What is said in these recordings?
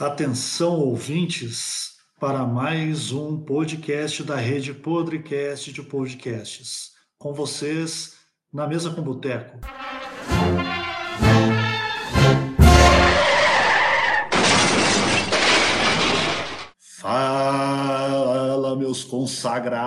Atenção, ouvintes, para mais um podcast da rede Podrecast de podcasts. Com vocês, na mesa com boteco. Fala, meus consagrados!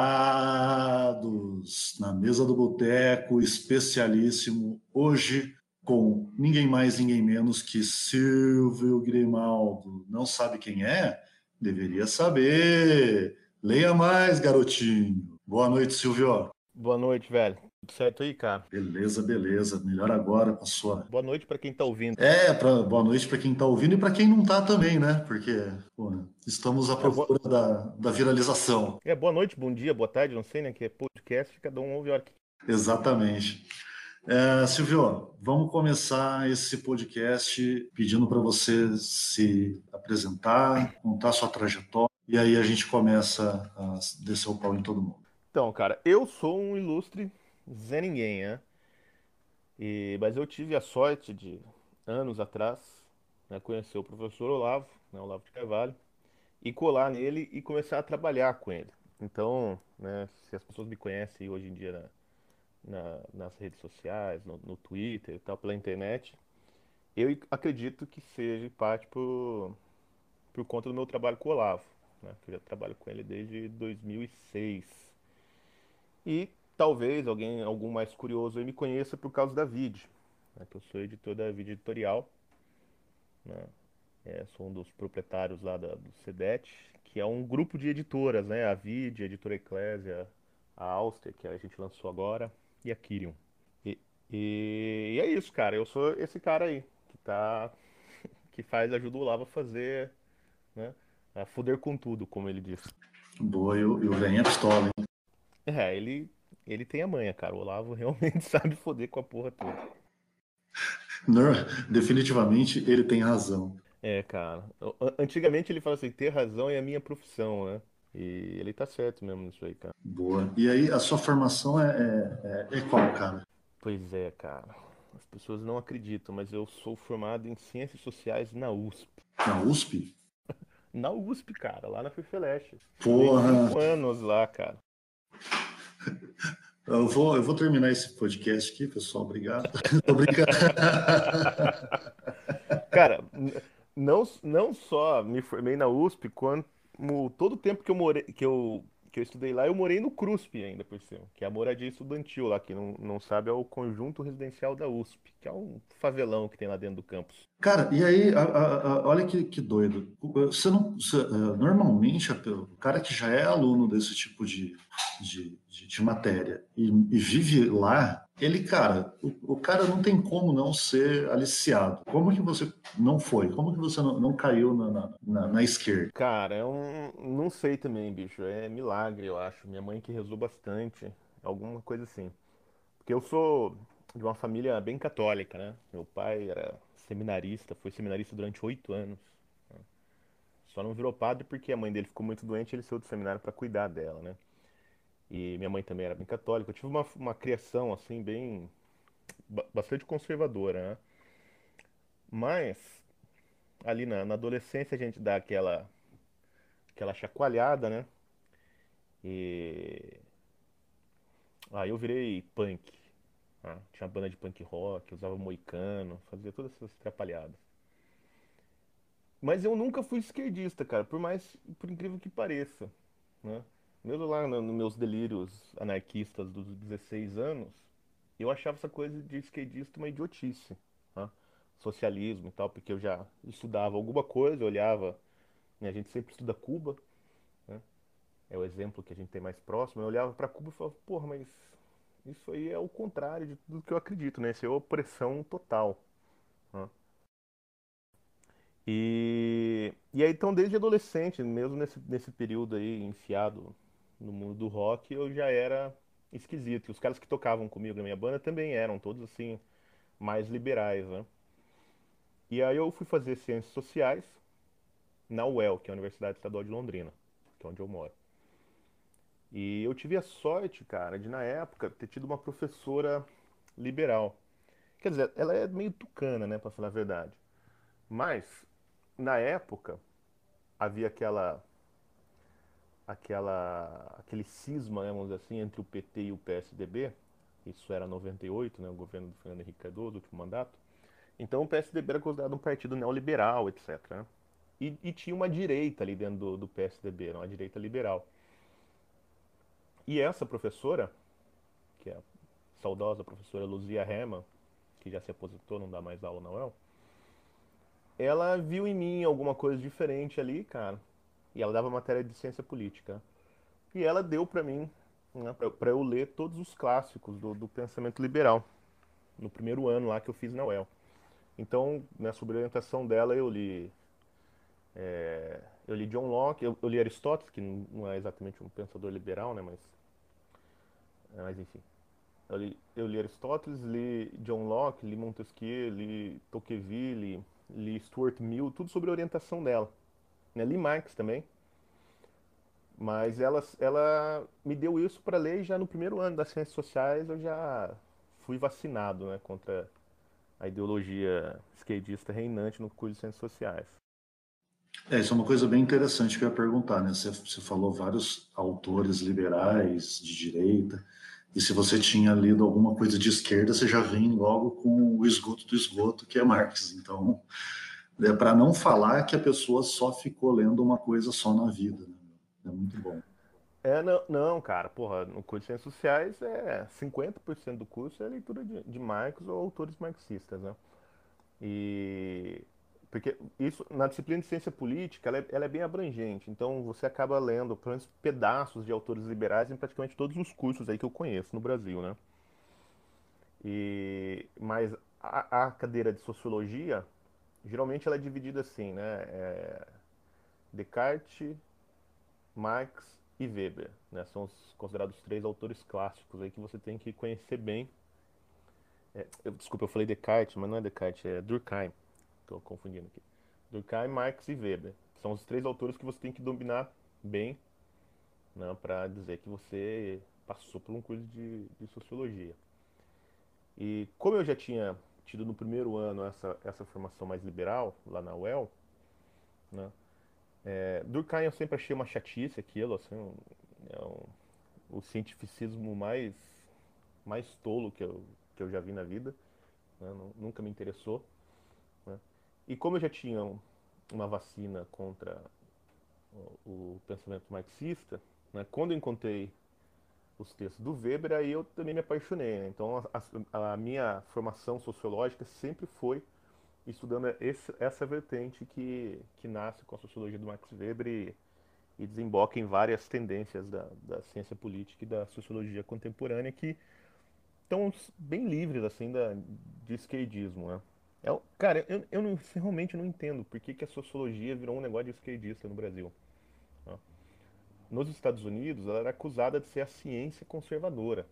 Na mesa do boteco, especialíssimo, hoje com ninguém mais, ninguém menos que Silvio Grimaldo. Não sabe quem é? Deveria saber. Leia mais, garotinho. Boa noite, Silvio. Boa noite, velho. Tudo certo aí, cara? Beleza, beleza. Melhor agora com a sua. Boa noite para quem tá ouvindo. É, pra... boa noite para quem tá ouvindo e para quem não tá também, né? Porque pô, estamos à procura é, boa... da, da viralização. É, boa noite, bom dia, boa tarde, não sei, né? Que é podcast, cada um ouve a hora que. Exatamente. É, Silvio, vamos começar esse podcast pedindo para você se apresentar, contar sua trajetória, e aí a gente começa a descer o pau em todo mundo. Então, cara, eu sou um ilustre Zé Ninguém, né? E, mas eu tive a sorte de, anos atrás, né, conhecer o professor Olavo, né, Olavo de Carvalho, e colar nele e começar a trabalhar com ele. Então, né, se as pessoas me conhecem hoje em dia na na, nas redes sociais, no, no, Twitter e tal, pela internet, eu acredito que seja parte por, por conta do meu trabalho com o Olavo, né? Que eu já trabalho com ele desde 2006. E talvez alguém, algum mais curioso aí me conheça por causa da Vid, né? que eu sou editor da Vid Editorial, né? É, sou um dos proprietários lá da, do CEDET, que é um grupo de editoras, né? A Vid, a Editora Eclésia, a Auster, que a gente lançou agora, e a Kyrion. E, e, e, é isso, cara. Eu sou esse cara aí que tá. que faz, ajuda o Olavo a fazer, né? A foder com tudo, como ele disse. Boa, e o Vem a pistola, hein? É, ele, ele tem a manha, cara. O Olavo realmente sabe foder com a porra toda. Não, definitivamente ele tem razão. É, cara. Antigamente ele fala assim, ter razão é a minha profissão, né? E ele tá certo mesmo nisso aí, cara. Boa. E aí, a sua formação é, é, é, é qual, cara? Pois é, cara. As pessoas não acreditam, mas eu sou formado em Ciências Sociais na USP. Na USP? na USP, cara, lá na FIFELESH. Porra! Cinco anos lá, cara. Eu vou, eu vou terminar esse podcast aqui, pessoal. Obrigado. Obrigado. cara, não, não só me formei na USP, quanto todo o tempo que eu morei, que eu, que eu estudei lá, eu morei no CRUSP ainda por cima, que é a moradia estudantil lá, que não, não sabe, é o conjunto residencial da USP, que é um favelão que tem lá dentro do campus. Cara, e aí, a, a, a, olha que, que doido. Você não, você, uh, normalmente, o cara que já é aluno desse tipo de, de, de, de matéria e, e vive lá, ele, cara, o, o, cara não tem como não ser aliciado. Como que você não foi? Como que você não, não caiu na, na, na, esquerda? Cara, é um. Não sei também, bicho. É milagre, eu acho. Minha mãe que rezou bastante. Alguma coisa assim. Porque eu sou de uma família bem católica, né? Meu pai era seminarista, foi seminarista durante oito anos. Só não virou padre porque a mãe dele ficou muito doente e ele saiu do seminário para cuidar dela, né? E minha mãe também era bem católica. Eu tive uma, uma criação, assim, bem. bastante conservadora, né? Mas, ali na, na adolescência, a gente dá aquela. aquela chacoalhada, né? E. Aí eu virei punk. Né? Tinha banda de punk rock, usava moicano, fazia todas essas atrapalhadas. Mas eu nunca fui esquerdista, cara, por mais, por incrível que pareça, né? Mesmo lá nos meus delírios anarquistas dos 16 anos, eu achava essa coisa de esquerdista uma idiotice. Né? Socialismo e tal, porque eu já estudava alguma coisa, olhava. Né? A gente sempre estuda Cuba, né? é o exemplo que a gente tem mais próximo. Eu olhava para Cuba e falava, porra, mas isso aí é o contrário de tudo que eu acredito, né? Isso é opressão total. Né? E, e aí, então, desde adolescente, mesmo nesse, nesse período aí, enfiado no mundo do rock, eu já era esquisito. E os caras que tocavam comigo na minha banda também eram, todos assim, mais liberais, né? E aí eu fui fazer ciências sociais na UEL, que é a Universidade Estadual de Londrina, que é onde eu moro. E eu tive a sorte, cara, de na época ter tido uma professora liberal. Quer dizer, ela é meio tucana, né, pra falar a verdade. Mas na época, havia aquela aquela aquele cisma, né, vamos dizer assim, entre o PT e o PSDB. Isso era 98, né, o governo do Fernando Henrique Cardoso, último mandato. Então o PSDB era considerado um partido neoliberal, etc. Né? E, e, tinha uma direita ali dentro do, do PSDB, uma direita liberal. E essa professora, que é a saudosa professora Luzia Herman, que já se aposentou, não dá mais aula na UEL, ela viu em mim alguma coisa diferente ali, cara. E ela dava matéria de ciência política. E ela deu para mim, né, para eu ler todos os clássicos do, do, pensamento liberal, no primeiro ano lá que eu fiz na UEL. Então, né, sob a orientação dela, eu li. É, eu li John Locke, eu, eu, li Aristóteles, que não é exatamente um pensador liberal, né, mas. Mas enfim. Eu li, eu li Aristóteles, li John Locke, li Montesquieu, li Tocqueville, li Stuart Mill, tudo sobre a orientação dela. Né? Li Marx também. Mas ela, ela me deu isso para ler e já no primeiro ano das ciências sociais eu já fui vacinado né, contra a ideologia esquerdista reinante no curso de ciências sociais. É, isso é uma coisa bem interessante que eu ia perguntar, né? Você, você falou vários autores liberais de direita, e se você tinha lido alguma coisa de esquerda, você já vem logo com o esgoto do esgoto, que é Marx. Então, é para não falar que a pessoa só ficou lendo uma coisa só na vida. Né? É muito bom. É, não, não, cara, porra, no curso de Ciências Sociais, é 50% do curso é leitura de, de Marx ou autores marxistas, né? E porque isso, na disciplina de ciência política, ela é, ela é, bem abrangente. Então, você acaba lendo, pelo menos, pedaços de autores liberais em praticamente todos os cursos aí que eu conheço no Brasil, né? E, mas a, a cadeira de sociologia, geralmente ela é dividida assim, né? É Descartes, Marx e Weber, né? São os considerados três autores clássicos aí que você tem que conhecer bem. É, eu, desculpa, eu falei Descartes, mas não é Descartes, é Durkheim Estou confundindo aqui. Durkheim, Marx e Weber. São os três autores que você tem que dominar bem né, para dizer que você passou por um curso de, de, sociologia. E como eu já tinha tido no primeiro ano essa, essa formação mais liberal, lá na UEL, né, é, Durkheim eu sempre achei uma chatice aquilo, assim, um, é um, o cientificismo mais, mais tolo que eu, que eu já vi na vida. Né, nunca me interessou. E como eu já tinha uma vacina contra o pensamento marxista, né, quando eu encontrei os textos do Weber, aí eu também me apaixonei. Né? Então a, a, minha formação sociológica sempre foi estudando esse, essa vertente que, que nasce com a sociologia do Max Weber e, e desemboca em várias tendências da, da ciência política e da sociologia contemporânea que estão bem livres assim da, de esquerdismo. Né? É, cara, eu, eu não, realmente não entendo por que, que a sociologia virou um negócio de esquerdista no Brasil. Nos Estados Unidos, ela era acusada de ser a ciência conservadora.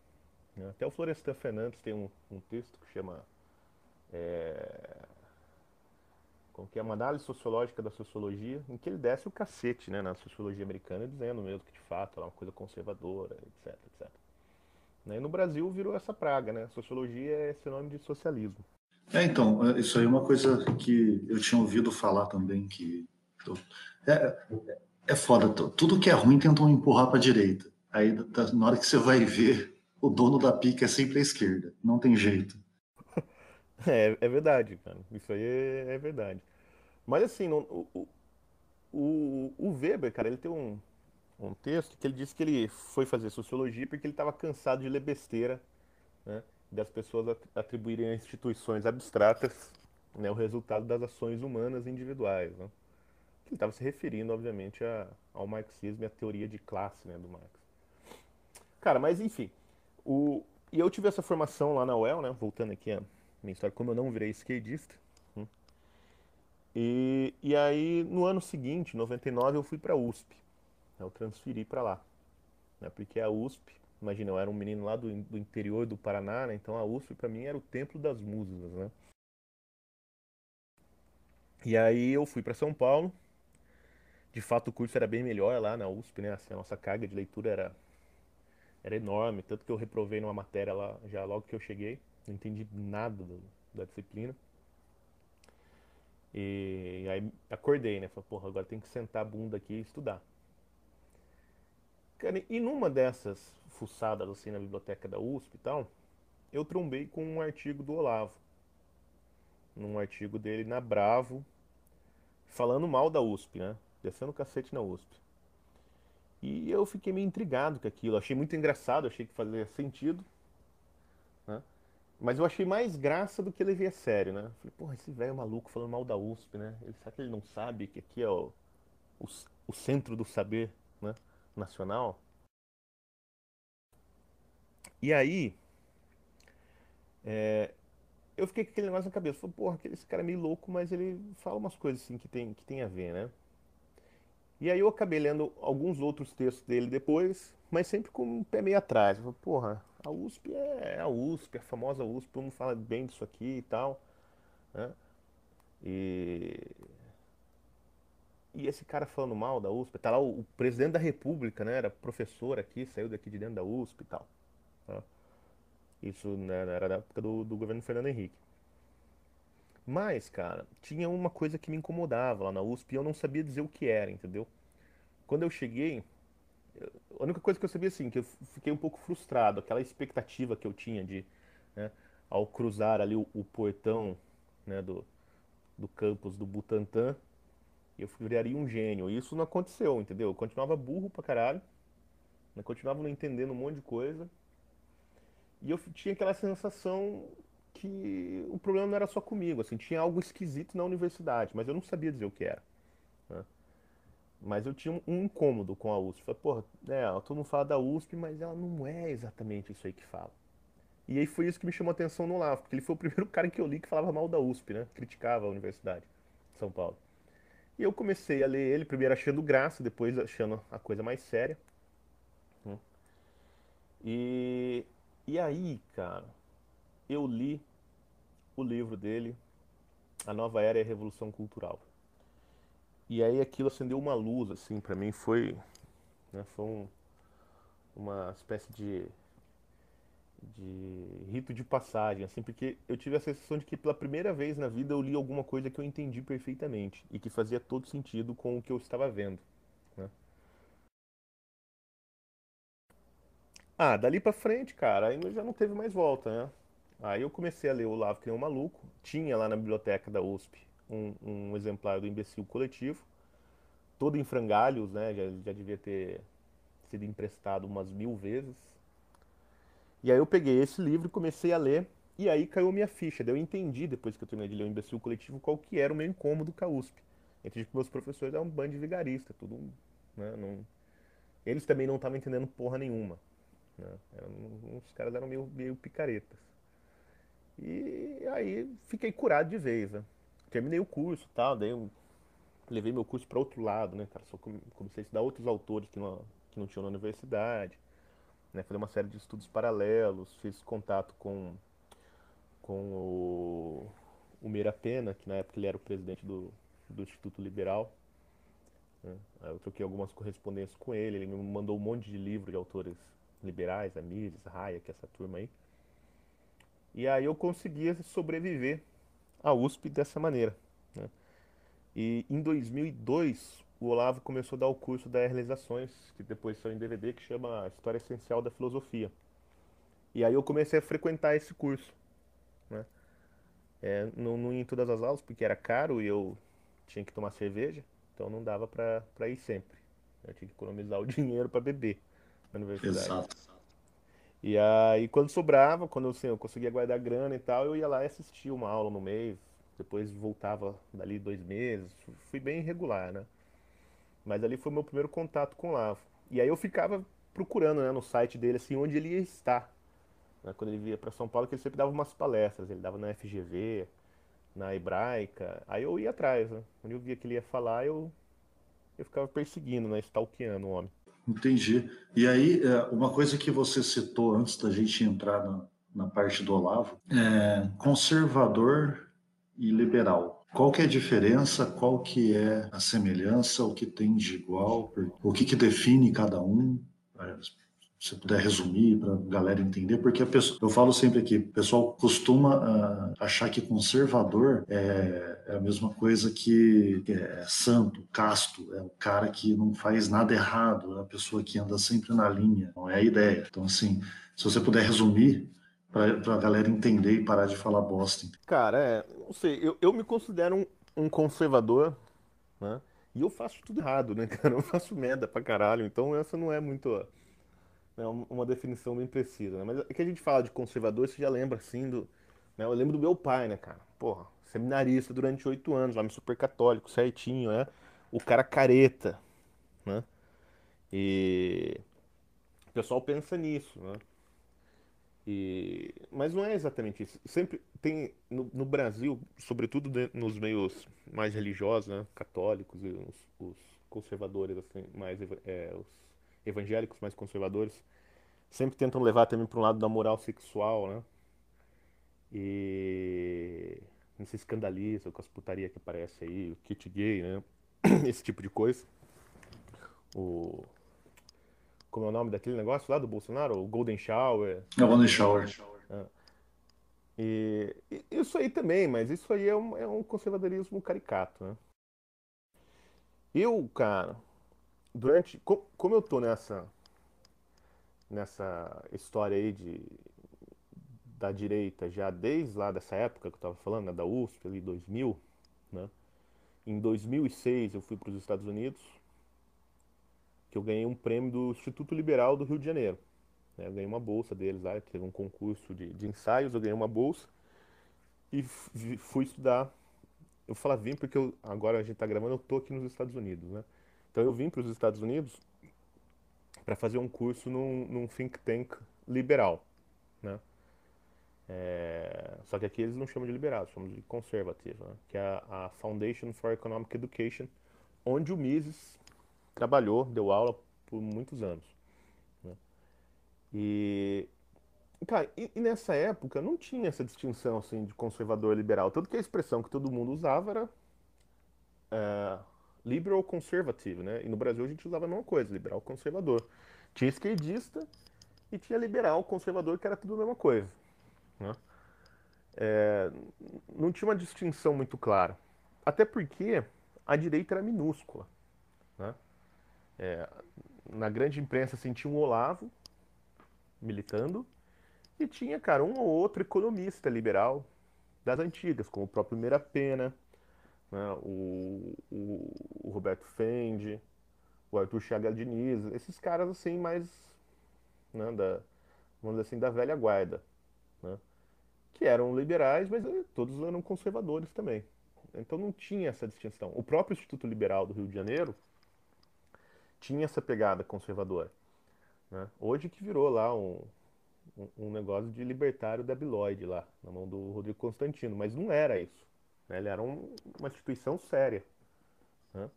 Né? Até o Florestan Fernandes tem um, um texto que chama. É, como que é uma análise sociológica da sociologia, em que ele desce o cacete né, na sociologia americana, dizendo mesmo que de fato ela é uma coisa conservadora, etc, etc. Né? E no Brasil virou essa praga, né? Sociologia é sinônimo de socialismo. É, então, é, isso aí é uma coisa que eu tinha ouvido falar também, que é, é foda, tudo que é ruim tentam empurrar para a direita. Aí, na hora que você vai ver, o dono da pica é sempre a esquerda, não tem jeito. É, é verdade, cara, isso aí é, é verdade. Mas assim, o, o, o Weber, cara, ele tem um, um texto que ele disse que ele foi fazer sociologia porque ele estava cansado de ler besteira, né? das pessoas atribuírem a instituições abstratas né, o resultado das ações humanas individuais. Né? Ele estava se referindo, obviamente, a, ao marxismo e à teoria de classe né, do Marx. Cara, mas enfim. O, e eu tive essa formação lá na UEL, né, voltando aqui a minha história, como eu não virei esquerdista. Hum, e, e aí, no ano seguinte, 99, eu fui para a USP. Eu transferi para lá. Né, porque a USP Imagina, eu era um menino lá do, do interior do Paraná, né? Então a USP para mim era o templo das musas, né? E aí eu fui para São Paulo. De fato o curso era bem melhor lá na USP, né? Assim, a nossa carga de leitura era era enorme, tanto que eu reprovei numa matéria lá já logo que eu cheguei, não entendi nada do, da disciplina. E aí acordei, né? Falei, porra, agora tem que sentar a bunda aqui e estudar. Cara, e numa dessas fuçadas assim na biblioteca da USP e tal, eu trombei com um artigo do Olavo. Num artigo dele na Bravo, falando mal da USP, né? Descendo o cacete na USP. E eu fiquei meio intrigado com aquilo. Achei muito engraçado, achei que fazia sentido. Né? Mas eu achei mais graça do que levei a sério, né? Falei, porra, esse velho maluco falando mal da USP, né? Ele, será que ele não sabe que aqui é o, o, o centro do saber né? nacional? E aí, é, eu fiquei com aquele negócio na cabeça. Falei, porra, esse cara é meio louco, mas ele fala umas coisas assim que tem, que tem a ver, né? E aí eu acabei lendo alguns outros textos dele depois, mas sempre com um pé meio atrás. Eu falei, porra, a USP é a USP, a famosa USP, todo mundo fala bem disso aqui e tal. Né? E... e esse cara falando mal da USP, tá lá o, o, presidente da República, né? Era professor aqui, saiu daqui de dentro da USP e tal. Tá? Isso né, era da época do, do governo Fernando Henrique. Mas, cara, tinha uma coisa que me incomodava lá na USP e eu não sabia dizer o que era, entendeu? Quando eu cheguei, a única coisa que eu sabia assim, que eu fiquei um pouco frustrado, aquela expectativa que eu tinha de, né, ao cruzar ali o, o portão né, do, do campus do Butantã, eu viraria um gênio. E isso não aconteceu, entendeu? Eu continuava burro pra caralho, eu continuava não entendendo um monte de coisa, e eu tinha aquela sensação que o problema não era só comigo, assim, tinha algo esquisito na universidade, mas eu não sabia dizer o que era. Né? Mas eu tinha um, incômodo com a USP. Falei, porra, é, todo mundo fala da USP, mas ela não é exatamente isso aí que fala. E aí foi isso que me chamou a atenção no Olavo, porque ele foi o primeiro cara que eu li que falava mal da USP, né? Criticava a universidade de São Paulo. E eu comecei a ler ele, primeiro achando graça, depois achando a coisa mais séria. Né? E, e aí, cara, eu li o livro dele, A Nova Era e a Revolução Cultural. E aí aquilo acendeu uma luz, assim, para mim foi, né, foi um, uma espécie de, de rito de passagem, assim, porque eu tive a sensação de que pela primeira vez na vida eu li alguma coisa que eu entendi perfeitamente e que fazia todo sentido com o que eu estava vendo. Né? Ah, dali pra frente, cara, aí já não teve mais volta, né? Aí eu comecei a ler O Olavo que nem um maluco. Tinha lá na biblioteca da USP um, um exemplar do Imbecil Coletivo, todo em frangalhos, né? Já, já devia ter sido emprestado umas mil vezes. E aí eu peguei esse livro e comecei a ler, e aí caiu minha ficha. Daí eu entendi, depois que eu terminei de ler o Imbecil Coletivo, qual que era o meu incômodo com a USP. Entre que meus professores eram um bando de vigarista, tudo, né? Não... Eles também não estavam entendendo porra nenhuma. Né? Eram, os caras eram meio, meio picaretas. E aí fiquei curado de vez, né? Terminei o curso tal, daí eu levei meu curso para outro lado, né, cara? Só comecei a estudar outros autores que não, que não tinham na universidade, né? Fazer uma série de estudos paralelos, fiz contato com, com o, o Meira Pena, que na época ele era o presidente do, do Instituto Liberal. Né? Eu troquei algumas correspondências com ele, ele me mandou um monte de livros de autores liberais, Amires, é essa turma aí. E aí eu conseguia sobreviver à USP dessa maneira. Né? E em 2002, o Olavo começou a dar o curso da Realizações, que depois saiu em DVD, que chama História Essencial da Filosofia. E aí eu comecei a frequentar esse curso. Né? É, não, não ia em todas as aulas, porque era caro e eu tinha que tomar cerveja, então não dava para ir sempre. Eu tinha que economizar o dinheiro para beber na universidade. Exato. E aí, quando sobrava, quando assim, eu conseguia guardar grana e tal, eu ia lá e assistia uma aula no mês. Depois voltava dali dois meses. Fui bem irregular, né? Mas ali foi o meu primeiro contato com o Lavo. E aí eu ficava procurando né, no site dele assim, onde ele ia estar. Né? Quando ele via para São Paulo, que ele sempre dava umas palestras. Ele dava na FGV, na Hebraica. Aí eu ia atrás, né? Quando eu via que ele ia falar, eu, eu ficava perseguindo, né? Stalkeando o homem. Entendi. E aí, é, uma coisa que você citou antes da gente entrar na, na parte do Olavo, é conservador e liberal. Qual que é a diferença? Qual que é a semelhança? O que tem de igual? O que, que define cada um? Você puder resumir para a galera entender, porque pessoa, eu falo sempre aqui, o pessoal costuma uh, achar que conservador é, é, a mesma coisa que, é santo, casto, é o cara que não faz nada errado, é a pessoa que anda sempre na linha, não é a ideia. Então, assim, se você puder resumir para a galera entender e parar de falar bosta. Cara, é, não sei, eu, eu me considero um, um conservador, né? E eu faço tudo errado, né, cara? Eu faço merda pra caralho, então essa não é muito né, uma definição bem precisa, né? Mas é que a gente fala de conservador, você já lembra, assim, do... Né? Eu lembro do meu pai, né, cara? Porra, seminarista durante oito anos, homem super católico, certinho, né? O cara careta, né? E... O pessoal pensa nisso, né? E... Mas não é exatamente isso. Sempre tem, no, no Brasil, sobretudo nos meios mais religiosos, né? Católicos os, os conservadores, assim, mais... É, os evangélicos mais conservadores sempre tentam levar também para um lado da moral sexual, né? E não se escandaliza com as putaria que aparece aí, o kit gay, né? Esse tipo de coisa. O como é o nome daquele negócio lá do Bolsonaro? O Golden Shower. É o Golden Shower. É. E, isso aí também, mas isso aí é um, é um conservadorismo caricato, né? Eu, cara, durante. Como eu tô nessa. Nessa história aí de, da direita já desde lá dessa época que eu estava falando, né, da USP, ali 2000, né? Em 2006 eu fui para os Estados Unidos, que eu ganhei um prêmio do Instituto Liberal do Rio de Janeiro. Né? Eu ganhei uma bolsa deles lá, teve um concurso de, de ensaios, eu ganhei uma bolsa e fui estudar. Eu falo vim porque eu, agora a gente está gravando, eu tô aqui nos Estados Unidos, né? Então eu vim para os Estados Unidos para fazer um curso num, num, think tank liberal, né? É, só que aqui eles não chamam de liberal, chamam de conservative, né? que é a, a, Foundation for Economic Education, onde o Mises trabalhou, deu aula por muitos anos. Né? E, cara, e, e, nessa época não tinha essa distinção assim de conservador e liberal, tanto que a expressão que todo mundo usava era é, liberal conservative, né? E no Brasil a gente usava a mesma coisa, liberal conservador. Tinha esquerdista e tinha liberal conservador, que era tudo a mesma coisa. Né? É, não tinha uma distinção muito clara. Até porque a direita era minúscula. Né? É, na grande imprensa assim, tinha um Olavo militando e tinha, cara, um ou outro economista liberal das antigas, como o próprio Meira Pena, né? o, o, o, Roberto Fendi, o Arthur Chagas Diniz, esses caras assim mais, né, da, vamos dizer assim, da velha guarda, né? que eram liberais, mas eh, todos eram conservadores também. Então não tinha essa distinção. O próprio Instituto Liberal do Rio de Janeiro tinha essa pegada conservadora. Né? Hoje que virou lá um, um, um negócio de libertário debilóide lá, na mão do Rodrigo Constantino, mas não era isso. Né? Ele era um, uma instituição séria. Né?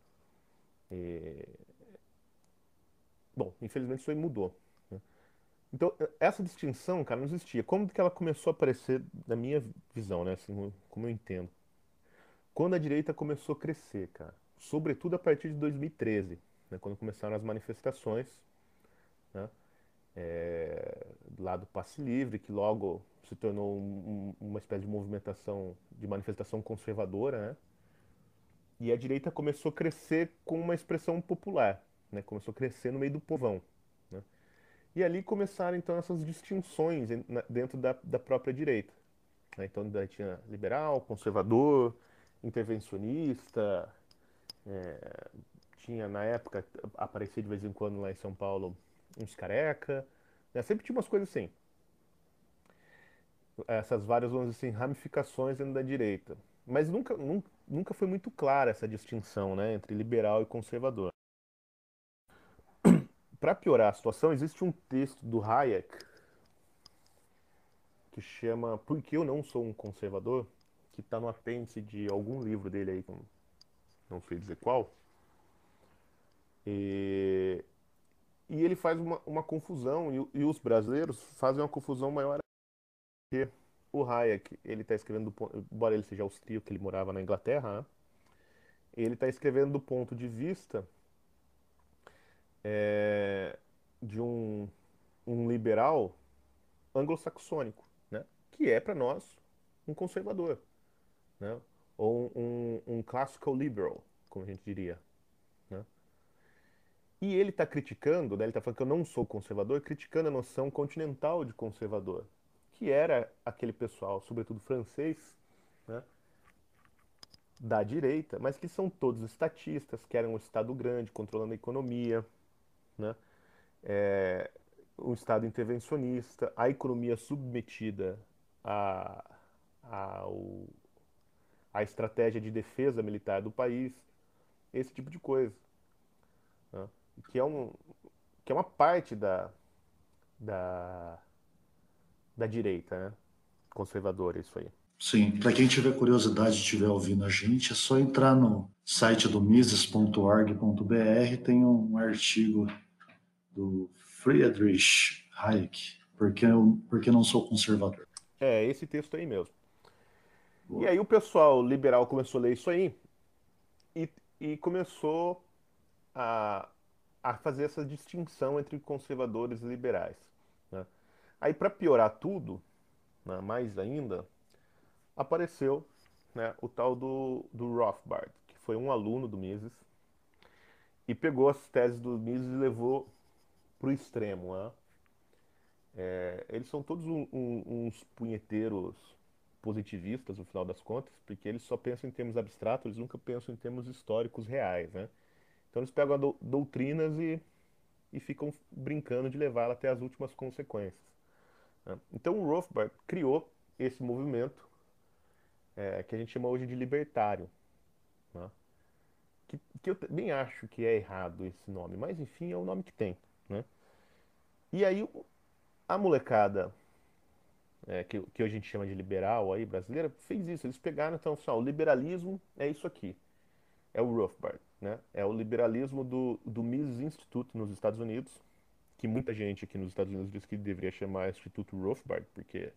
E... Bom, infelizmente isso aí mudou. Né? Então, essa distinção, cara, não existia. Como que ela começou a aparecer na minha visão, né? Assim, como eu entendo. Quando a direita começou a crescer, cara. Sobretudo a partir de 2013, né? quando começaram as manifestações, né? É, lá do passe livre, que logo se tornou um, uma espécie de movimentação, de manifestação conservadora, né? E a direita começou a crescer com uma expressão popular, né? Começou a crescer no meio do povão, né? E ali começaram então essas distinções dentro da, da própria direita. Né? Então daí tinha liberal, conservador, intervencionista, é, tinha na época aparecia de vez em quando lá em São Paulo uns careca, né? sempre tinha umas coisas assim essas várias, vamos dizer assim, ramificações dentro da direita. Mas nunca, nunca, nunca foi muito clara essa distinção né, entre liberal e conservador. Para piorar a situação, existe um texto do Hayek que chama Por que eu não sou um conservador? que está no apêndice de algum livro dele aí, não sei dizer qual. E, e ele faz uma, uma confusão, e, e os brasileiros fazem uma confusão maior porque o Hayek, ele está escrevendo, do, embora ele seja austríaco, que ele morava na Inglaterra, né? ele está escrevendo do ponto de vista é, de um um liberal anglo-saxônico, né? que é para nós um conservador, né? ou um, um, classical liberal, como a gente diria. E ele está criticando, né? ele está falando que eu não sou conservador, criticando a noção continental de conservador, que era aquele pessoal, sobretudo francês, né? da direita, mas que são todos estatistas, querem um Estado grande, controlando a economia, né? É, um Estado intervencionista, a economia submetida a, a, ao, a estratégia de defesa militar do país, esse tipo de coisa. Né? Que, é um, que é uma parte da, da, da direita, né? conservadora, isso aí. Sim, para quem tiver curiosidade e estiver ouvindo a gente, é só entrar no site do mises.org.br, tem um artigo do Friedrich Hayek, porque eu, porque não sou conservador. É, esse texto aí mesmo. Boa. E aí o pessoal liberal começou a ler isso aí e, e começou a, a fazer essa distinção entre conservadores e liberais. Né? Aí para piorar tudo, né, mais ainda, apareceu né, o tal do, do Rothbard, que foi um aluno do Mises, e pegou as teses do Mises e levou para o extremo. Né? É, eles são todos um, um, uns punheteiros positivistas, no final das contas, porque eles só pensam em termos abstratos, eles nunca pensam em termos históricos reais. Né? Então eles pegam do, doutrinas e, e ficam brincando de levá-la até as últimas consequências. Né? Então o Rothbard criou esse movimento é, que a gente chama hoje de libertário. Né? Que, que, eu também acho que é errado esse nome, mas enfim, é o nome que tem. Né? E aí a molecada, é, que, que a gente chama de liberal aí, brasileira, fez isso. Eles pegaram, então, assim, o liberalismo é isso aqui. É o Rothbard, né? É o liberalismo do, do Mises Institute nos Estados Unidos, que muita gente aqui nos Estados Unidos diz que deveria chamar Instituto Rothbard, porque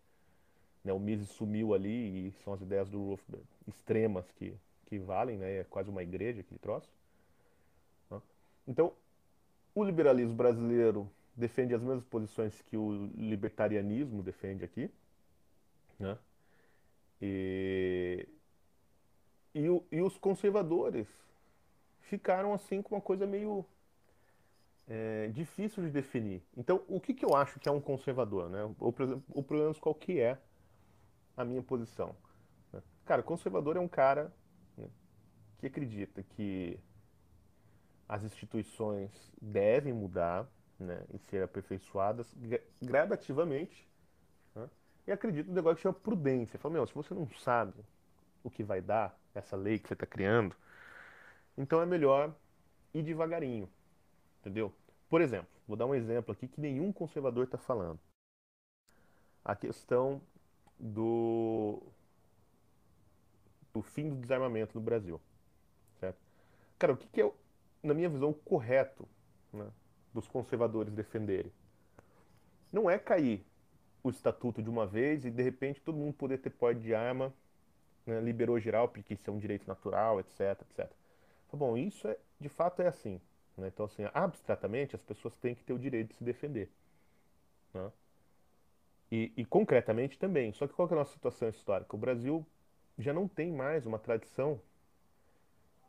né, o Mises sumiu ali e são as ideias do Rothbard extremas que, que valem, né? É quase uma igreja aquele troço. Né? Então, o liberalismo brasileiro defende as mesmas posições que o libertarianismo defende aqui. Né? E, e, e os conservadores ficaram assim com uma coisa meio é, difícil de definir. Então, o que, que eu acho que é um conservador? Né? Ou, por exemplo, ou pelo menos qual que é a minha posição. Né? Cara, conservador é um cara né, que acredita que as instituições devem mudar né, e ser aperfeiçoadas gradativamente. Né? E acredita no negócio que chama prudência. Fala, meu, se você não sabe o que vai dar essa lei que você está criando, então é melhor ir devagarinho. Entendeu? Por exemplo, vou dar um exemplo aqui que nenhum conservador está falando. A questão do, do fim do desarmamento no Brasil. Certo? Cara, o que, que é, na minha visão, correto né, dos conservadores defenderem? Não é cair o estatuto de uma vez e de repente todo mundo poder ter porte de arma, né, liberou geral porque isso é um direito natural, etc, etc. Bom, isso é, de fato é assim. Né? Então, assim, abstratamente, as pessoas têm que ter o direito de se defender. Né? E, e, concretamente também. Só que qual que é a nossa situação histórica? O Brasil já não tem mais uma tradição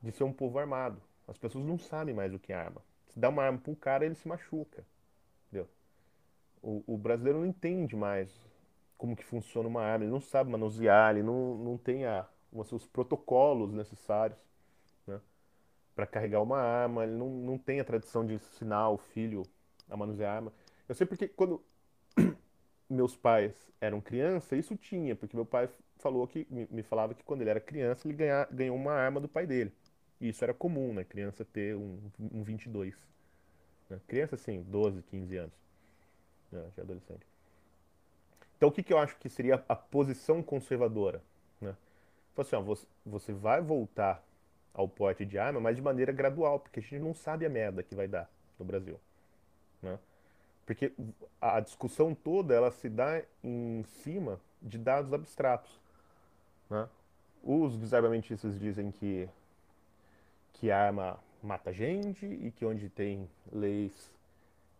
de ser um povo armado. As pessoas não sabem mais o que é arma. Se dá uma arma para um cara, ele se machuca. Entendeu? O, o, brasileiro não entende mais como que funciona uma arma, ele não sabe manusear, ele não, não tem a, os protocolos necessários para carregar uma arma, ele não, não tem a tradição de ensinar o filho a manusear arma. Eu sei porque quando meus pais eram criança, isso tinha, porque meu pai falou que me falava que quando ele era criança ele ganha, ganhou uma arma do pai dele. E isso era comum, né? Criança ter um, um 22. Né? Criança, assim, 12, 15 anos. Né? Já adolescente. Então, o que, que eu acho que seria a posição conservadora? Né? assim, ó, você, você vai voltar ao porte de arma, mas de maneira gradual, porque a gente não sabe a merda que vai dar no Brasil. Né? Porque a discussão toda ela se dá em cima de dados abstratos. Né? Os desarmamentistas dizem que, que arma mata gente e que onde tem leis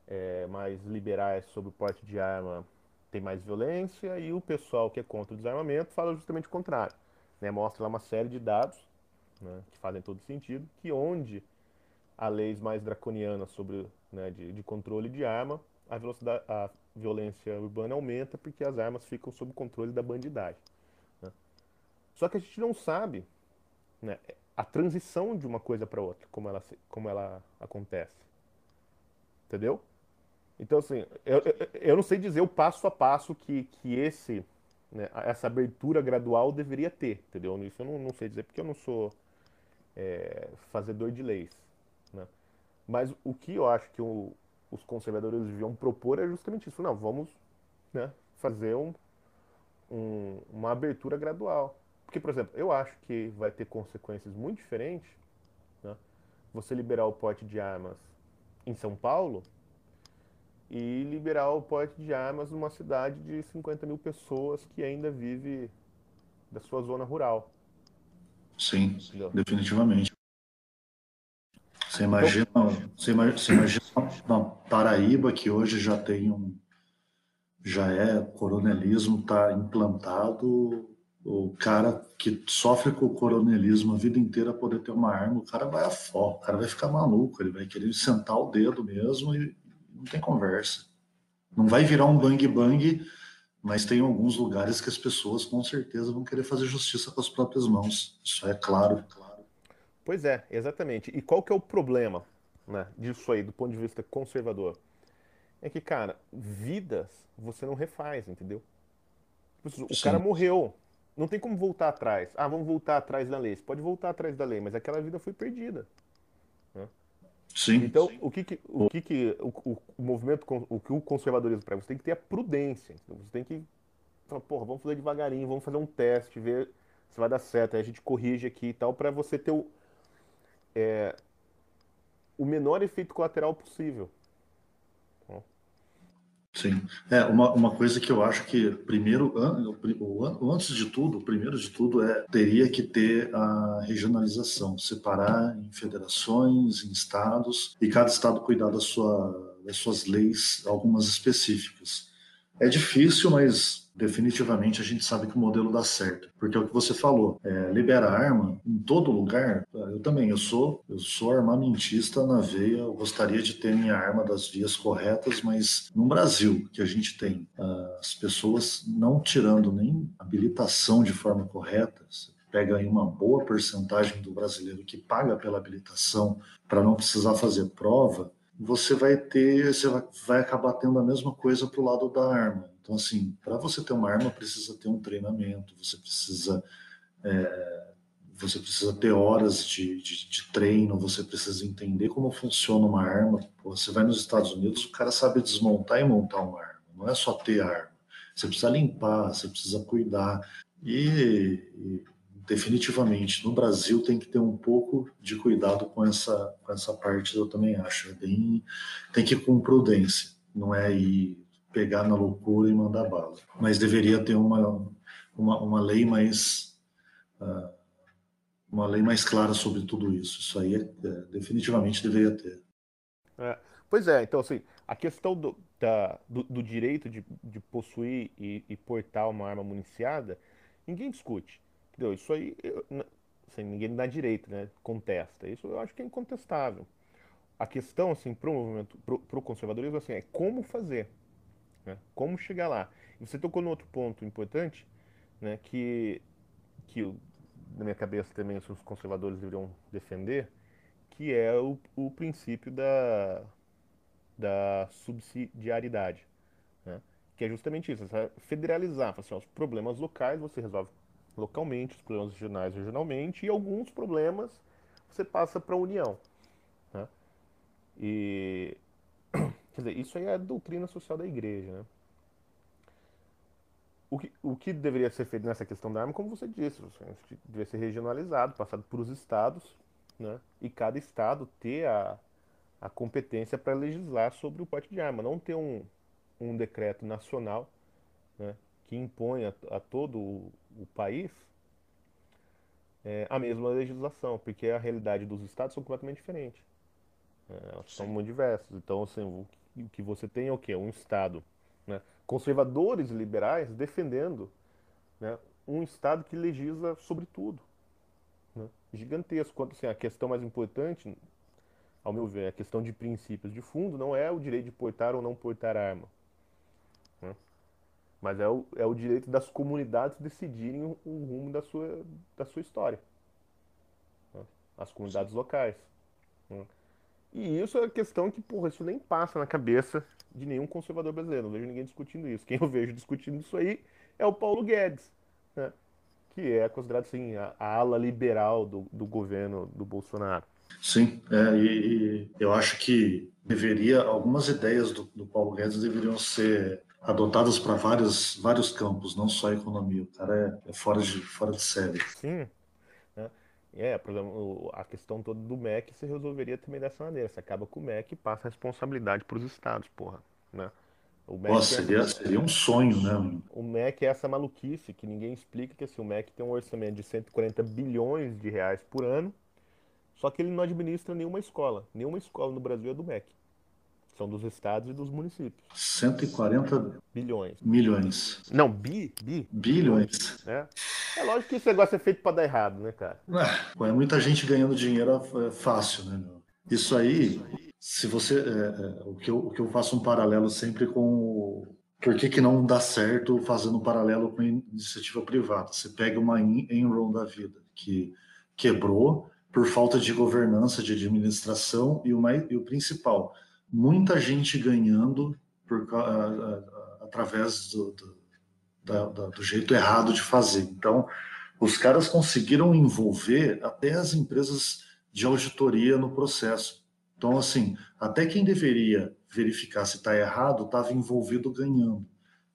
é, mais liberais sobre o porte de arma tem mais violência e o pessoal que é contra o desarmamento fala justamente o contrário. Né? Mostra lá uma série de dados né, que fazem todo sentido, que onde há leis mais draconianas sobre né, de, de, controle de arma, a, velocidade, a violência urbana aumenta porque as armas ficam sob controle da bandidagem. Né? Só que a gente não sabe né, a transição de uma coisa para outra, como ela, como ela acontece. Entendeu? Então, assim, eu, eu, não sei dizer o passo a passo que, que esse, né, essa abertura gradual deveria ter, entendeu? Isso eu não, não sei dizer porque eu não sou é, fazedor de leis. Né? Mas o que eu acho que o, os conservadores deviam propor é justamente isso. Não, vamos né, fazer um, um, uma abertura gradual. Porque, por exemplo, eu acho que vai ter consequências muito diferentes né, você liberar o porte de armas em São Paulo e liberar o porte de armas numa cidade de 50 mil pessoas que ainda vive da sua zona rural. Sim, definitivamente. Você imagina, você imagina, você imagina não, Paraíba, que hoje já tem um, já é coronelismo, está implantado, o cara que sofre com o coronelismo a vida inteira poder ter uma arma, o cara vai a fó, o cara vai ficar maluco, ele vai querer sentar o dedo mesmo e não tem conversa. Não vai virar um bang bang, mas tem alguns lugares que as pessoas com certeza vão querer fazer justiça com as próprias mãos. Isso é claro, claro. Pois é, exatamente. E qual que é o problema, né, disso aí, do ponto de vista conservador? É que, cara, vidas você não refaz, entendeu? O Sim. cara morreu. Não tem como voltar atrás. Ah, vamos voltar atrás da lei. Você pode voltar atrás da lei, mas aquela vida foi perdida. Sim. Então, sim. o que, que o que, que o, o, movimento, o que o conservadorismo para você tem que ter a prudência. Você tem que falar, porra, vamos fazer devagarinho, vamos fazer um teste, ver se vai dar certo. Aí a gente corrige aqui e tal, para você ter o, é, o menor efeito colateral possível. Sim. É, uma, uma coisa que eu acho que, primeiro, antes de tudo, primeiro de tudo, é teria que ter a regionalização, separar em federações, em estados, e cada estado cuidar da sua, das suas leis, algumas específicas. É difícil, mas definitivamente a gente sabe que o modelo dá certo, porque é o que você falou, é, libera arma em todo lugar. Eu também, eu sou, eu sou armamentista na veia, eu gostaria de ter minha arma das vias corretas, mas no Brasil que a gente tem as pessoas não tirando nem habilitação de forma correta, pega aí uma boa porcentagem do brasileiro que paga pela habilitação para não precisar fazer prova, você vai ter, você vai, vai acabar tendo a mesma coisa para o lado da arma. Então, assim, para você ter uma arma, precisa ter um treinamento, você precisa, é, você precisa ter horas de, de, de, treino, você precisa entender como funciona uma arma. Você vai nos Estados Unidos, o cara sabe desmontar e montar uma arma, não é só ter arma. Você precisa limpar, você precisa cuidar. E, e definitivamente no Brasil tem que ter um pouco de cuidado com essa com essa parte eu também acho é bem tem que ir com prudência não é ir pegar na loucura e mandar bala. Mas deveria ter uma, uma, uma lei mais. Uh, uma lei mais clara sobre tudo isso. Isso aí é, é, definitivamente deveria ter. É, pois é, então assim, a questão do, da, do, do direito de, de possuir e, e, portar uma arma municiada, ninguém discute. Entendeu? Isso aí, eu, assim, ninguém dá direito, né? Contesta. Isso eu acho que é incontestável. A questão, assim, para o movimento, para o conservadorismo, assim, é como fazer. Né? Como chegar lá? E você tocou no outro ponto importante, né, que, que na minha cabeça também os conservadores deveriam defender, que é o, o princípio da, da subsidiariedade. Né? Que é justamente isso, é federalizar, assim, os problemas locais você resolve localmente, os problemas regionais regionalmente, e alguns problemas você passa para a União. Né? E Quer dizer, isso aí é a doutrina social da igreja, né? O que, o que deveria ser feito nessa questão da arma, como você disse, deveria ser regionalizado, passado por os estados, né? E cada estado ter a, a competência para legislar sobre o porte de arma, não ter um, um decreto nacional né, que impõe a, a todo o, o país é, a mesma legislação, porque a realidade dos estados são completamente diferentes. É, elas são muito diversas. Então, assim, o que você tem é o quê? Um Estado, né? conservadores liberais defendendo né, um Estado que legisla sobre tudo. Né? Gigantesco. Quanto assim, a questão mais importante, ao meu ver, a questão de princípios de fundo não é o direito de portar ou não portar arma. Né? Mas é o, é o direito das comunidades decidirem o, o rumo da sua, da sua história. Né? As comunidades locais. Né? E isso é questão que, porra, isso nem passa na cabeça de nenhum conservador brasileiro. Não vejo ninguém discutindo isso. Quem eu vejo discutindo isso aí é o Paulo Guedes, né? que é considerado assim, a, ala liberal do, do governo do Bolsonaro. Sim, é, e, e, eu acho que deveria algumas ideias do, do Paulo Guedes deveriam ser adotadas para vários vários campos, não só a economia. O cara é, é fora de fora de série. Sim? É, por exemplo, a questão toda do MEC se resolveria também dessa maneira. Você acaba com o MEC e passa a responsabilidade para os estados, porra, né? O MEC Nossa, é seria, seria um sonho, né? O MEC é essa maluquice que ninguém explica que assim, o MEC tem um orçamento de 140 bilhões de reais por ano, só que ele não administra nenhuma escola. Nenhuma escola no Brasil é do MEC. São dos estados e dos municípios. 140 bilhões. Milhões. Não, bi, bi. Bilhões. É. é lógico que esse negócio é feito para dar errado, né, cara? É, é muita gente ganhando dinheiro é fácil, né, meu? Isso aí, se você. É, é, o, que eu, o que eu faço um paralelo sempre com o, por que, que não dá certo fazendo um paralelo com iniciativa privada? Você pega uma Enron da vida que quebrou por falta de governança, de administração e o, mais, e o principal, muita gente ganhando por, através do, do, do jeito errado de fazer. Então, os caras conseguiram envolver até as empresas de auditoria no processo. Então, assim, até quem deveria verificar se está errado estava envolvido ganhando.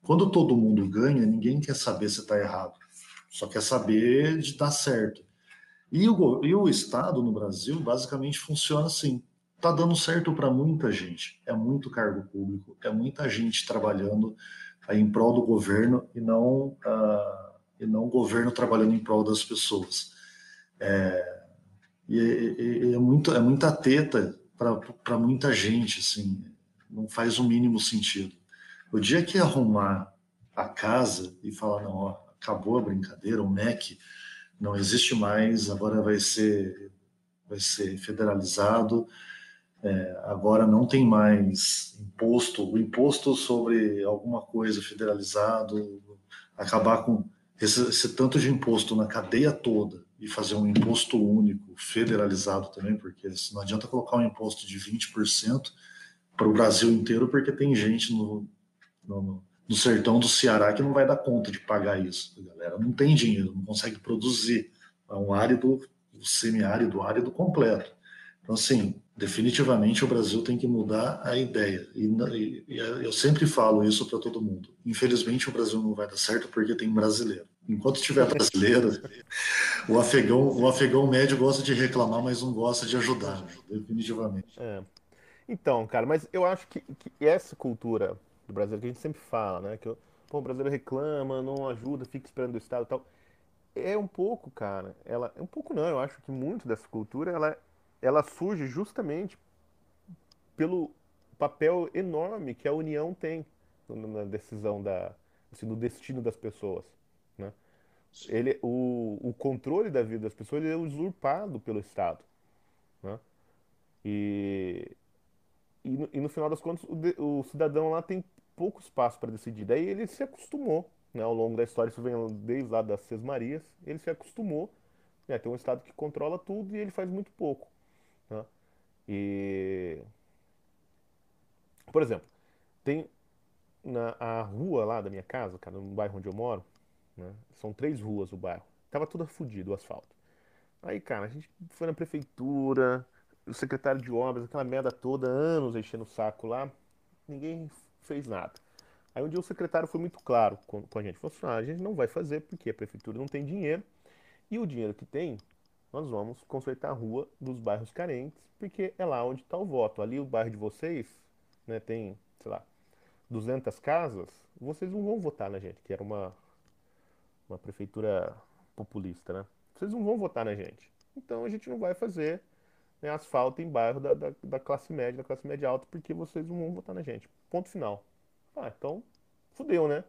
Quando todo mundo ganha, ninguém quer saber se está errado, só quer saber de dar certo. E o, e o Estado no Brasil basicamente funciona assim: está dando certo para muita gente, é muito cargo público, é muita gente trabalhando aí em prol do governo e não, uh, e não o governo trabalhando em prol das pessoas. É, e, e, e é, muito, é muita teta para muita gente, assim, não faz o mínimo sentido. O dia que arrumar a casa e falar, não, ó, acabou a brincadeira, o MEC não existe mais, agora vai ser, vai ser federalizado, é, agora não tem mais imposto, o imposto sobre alguma coisa federalizado, acabar com esse, esse tanto de imposto na cadeia toda, e fazer um imposto único, federalizado também, porque não adianta colocar um imposto de 20% para o Brasil inteiro, porque tem gente no, no, no, sertão do Ceará que não vai dar conta de pagar isso. A galera não tem dinheiro, não consegue produzir. É um árido, um semiárido, árido completo. Então, assim, definitivamente o Brasil tem que mudar a ideia. E, e, e eu sempre falo isso para todo mundo. Infelizmente, o Brasil não vai dar certo porque tem brasileiro. Enquanto tiver brasileiro, o afegão, o afegão médio gosta de reclamar, mas não gosta de ajudar, definitivamente. É. Então, cara, mas eu acho que, que, essa cultura do Brasil que a gente sempre fala, né, que pô, o brasileiro reclama, não ajuda, fica esperando o Estado e tal, é um pouco, cara, ela é um pouco não, eu acho que muito dessa cultura ela ela surge justamente pelo papel enorme que a União tem na decisão da assim, no destino das pessoas. Né? Ele, o, o controle da vida das pessoas é usurpado pelo Estado. Né? E, e, no, e no final das contas, o, o cidadão lá tem pouco espaço para decidir. Daí ele se acostumou, né, ao longo da história, isso vem desde lá das Seis Marias, ele se acostumou. Né, tem um Estado que controla tudo e ele faz muito pouco. E. Por exemplo, tem na a rua lá da minha casa, cara, no bairro onde eu moro, né? São três ruas o bairro. Tava tudo fodido o asfalto. Aí, cara, a gente foi na prefeitura, o secretário de obras, aquela merda toda, anos enchendo o saco lá, ninguém fez nada. Aí um dia o secretário foi muito claro com, com a gente, falou assim, ah, a gente não vai fazer porque a prefeitura não tem dinheiro, e o dinheiro que tem, nós vamos consertar a rua dos bairros carentes, porque é lá onde está o voto. Ali o bairro de vocês, né, tem, sei lá, 200 casas, vocês não vão votar na gente, que era uma uma prefeitura populista, né? Vocês não vão votar na gente. Então a gente não vai fazer né, asfalto em bairro da, da, da, classe média, da classe média alta, porque vocês não vão votar na gente. Ponto final. Ah, então, fudeu, né?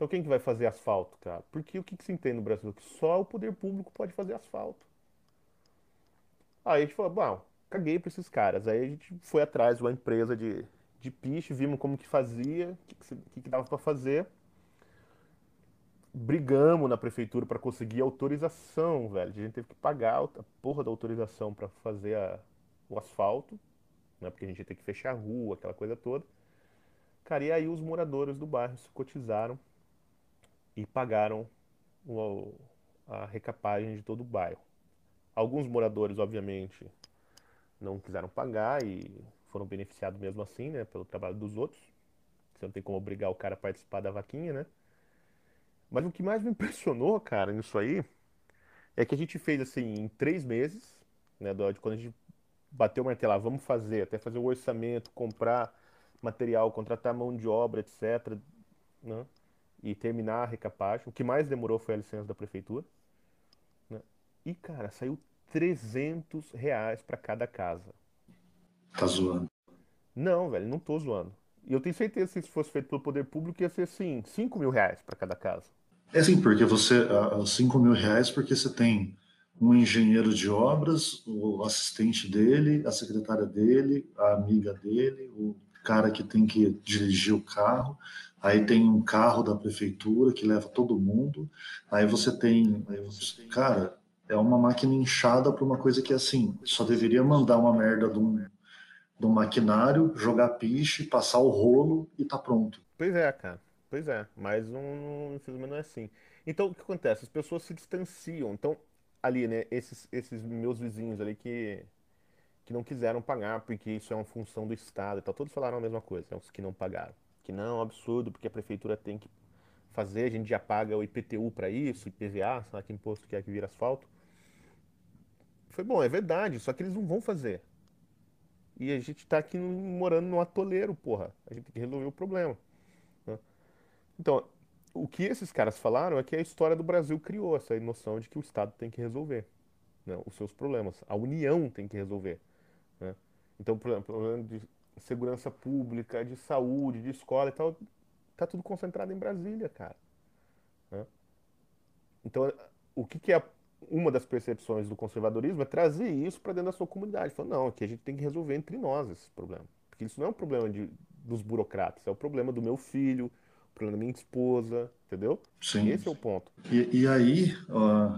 Então quem que vai fazer asfalto, cara? Porque o que, que se entende no Brasil? Que só o poder público pode fazer asfalto. Aí a gente falou, bom, caguei pra esses caras. Aí a gente foi atrás de uma empresa de, de piche, vimos como que fazia, o que, que, que dava para fazer brigamos na prefeitura para conseguir autorização, velho. A gente teve que pagar a porra da autorização para fazer a, o asfalto, né? Porque a gente ia ter que fechar a rua, aquela coisa toda. Cara, e aí os moradores do bairro se cotizaram e pagaram o, a recapagem de todo o bairro. Alguns moradores, obviamente, não quiseram pagar e foram beneficiados mesmo assim, né, pelo trabalho dos outros. Você não tem como obrigar o cara a participar da vaquinha, né? Mas o que mais me impressionou, cara, nisso aí, é que a gente fez assim em três meses, né? De quando a gente bateu o martelo, ah, vamos fazer, até fazer o orçamento, comprar material, contratar mão de obra, etc. Né? E terminar a recapagem. O que mais demorou foi a licença da prefeitura. Né? E, cara, saiu 300 reais para cada casa. Tá zoando? Não, velho, não tô zoando. E eu tenho certeza que se isso fosse feito pelo poder público, ia ser assim, 5 mil reais para cada casa. É sim, porque você, 5 mil reais, porque você tem um engenheiro de obras, o assistente dele, a secretária dele, a amiga dele, o cara que tem que dirigir o carro, aí tem um carro da prefeitura que leva todo mundo, aí você tem, aí você, cara, é uma máquina inchada para uma coisa que assim, só deveria mandar uma merda de um maquinário, jogar piche, passar o rolo e tá pronto. Pois é, cara. Pois é, mas não, infelizmente não é assim. Então o que acontece? As pessoas se distanciam. Então, ali, né, esses, esses meus vizinhos ali que, que não quiseram pagar porque isso é uma função do Estado e tal, todos falaram a mesma coisa, né, os que não pagaram. Que não, é um absurdo, porque a prefeitura tem que fazer, a gente já paga o IPTU para isso, IPVA, lá que imposto que é que vira asfalto. Foi bom, é verdade, só que eles não vão fazer. E a gente tá aqui morando num atoleiro, porra. A gente tem que resolver o problema. Então, o que esses caras falaram é que a história do Brasil criou essa noção de que o Estado tem que resolver né, os seus problemas. A União tem que resolver. Né? Então, por exemplo, segurança pública, de saúde, de escola e tal, tá tudo concentrado em Brasília, cara. Né? Então, o que, que é uma das percepções do conservadorismo é trazer isso para dentro da sua comunidade. Falar, não, aqui a gente tem que resolver entre nós esse problema. Porque isso não é um problema de, dos burocratas, é o problema do meu filho, problema da minha esposa, entendeu? Sim. Esse é o ponto. E, e aí, ó,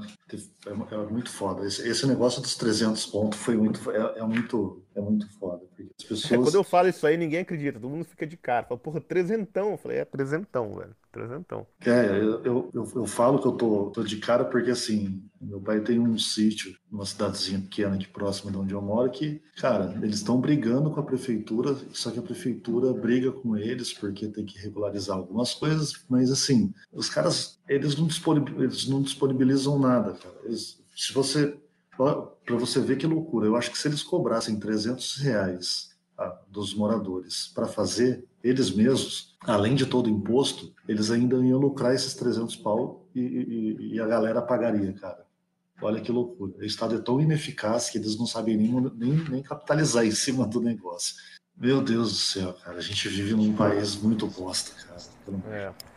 é, é, muito foda. Esse, esse, negócio dos 300 pontos foi muito, é, é muito, é muito foda. Porque as pessoas... É, quando eu falo isso aí, ninguém acredita, todo mundo fica de cara. Fala, porra, trezentão. Eu falei, é trezentão, velho. Trezentão. É, eu, eu, eu, eu, falo que eu tô, tô de cara porque, assim, meu pai tem um sítio numa cidadezinha pequena aqui próxima de onde eu moro que, cara, eles estão brigando com a prefeitura, só que a prefeitura briga com eles porque tem que regularizar algumas coisas, mas, assim, os caras, eles não disponibilizam, eles não disponibilizam nada, cara. Eles, se você para você ver que loucura, eu acho que se eles cobrassem 300 reais ah, dos moradores para fazer eles mesmos, além de todo o imposto, eles ainda iam lucrar esses 300 pau e, e, e a galera pagaria, cara. Olha que loucura. O Estado é tão ineficaz que eles não sabem nem, nem, nem capitalizar em cima do negócio. Meu Deus do céu, cara. A gente vive num país muito bosta, cara. É.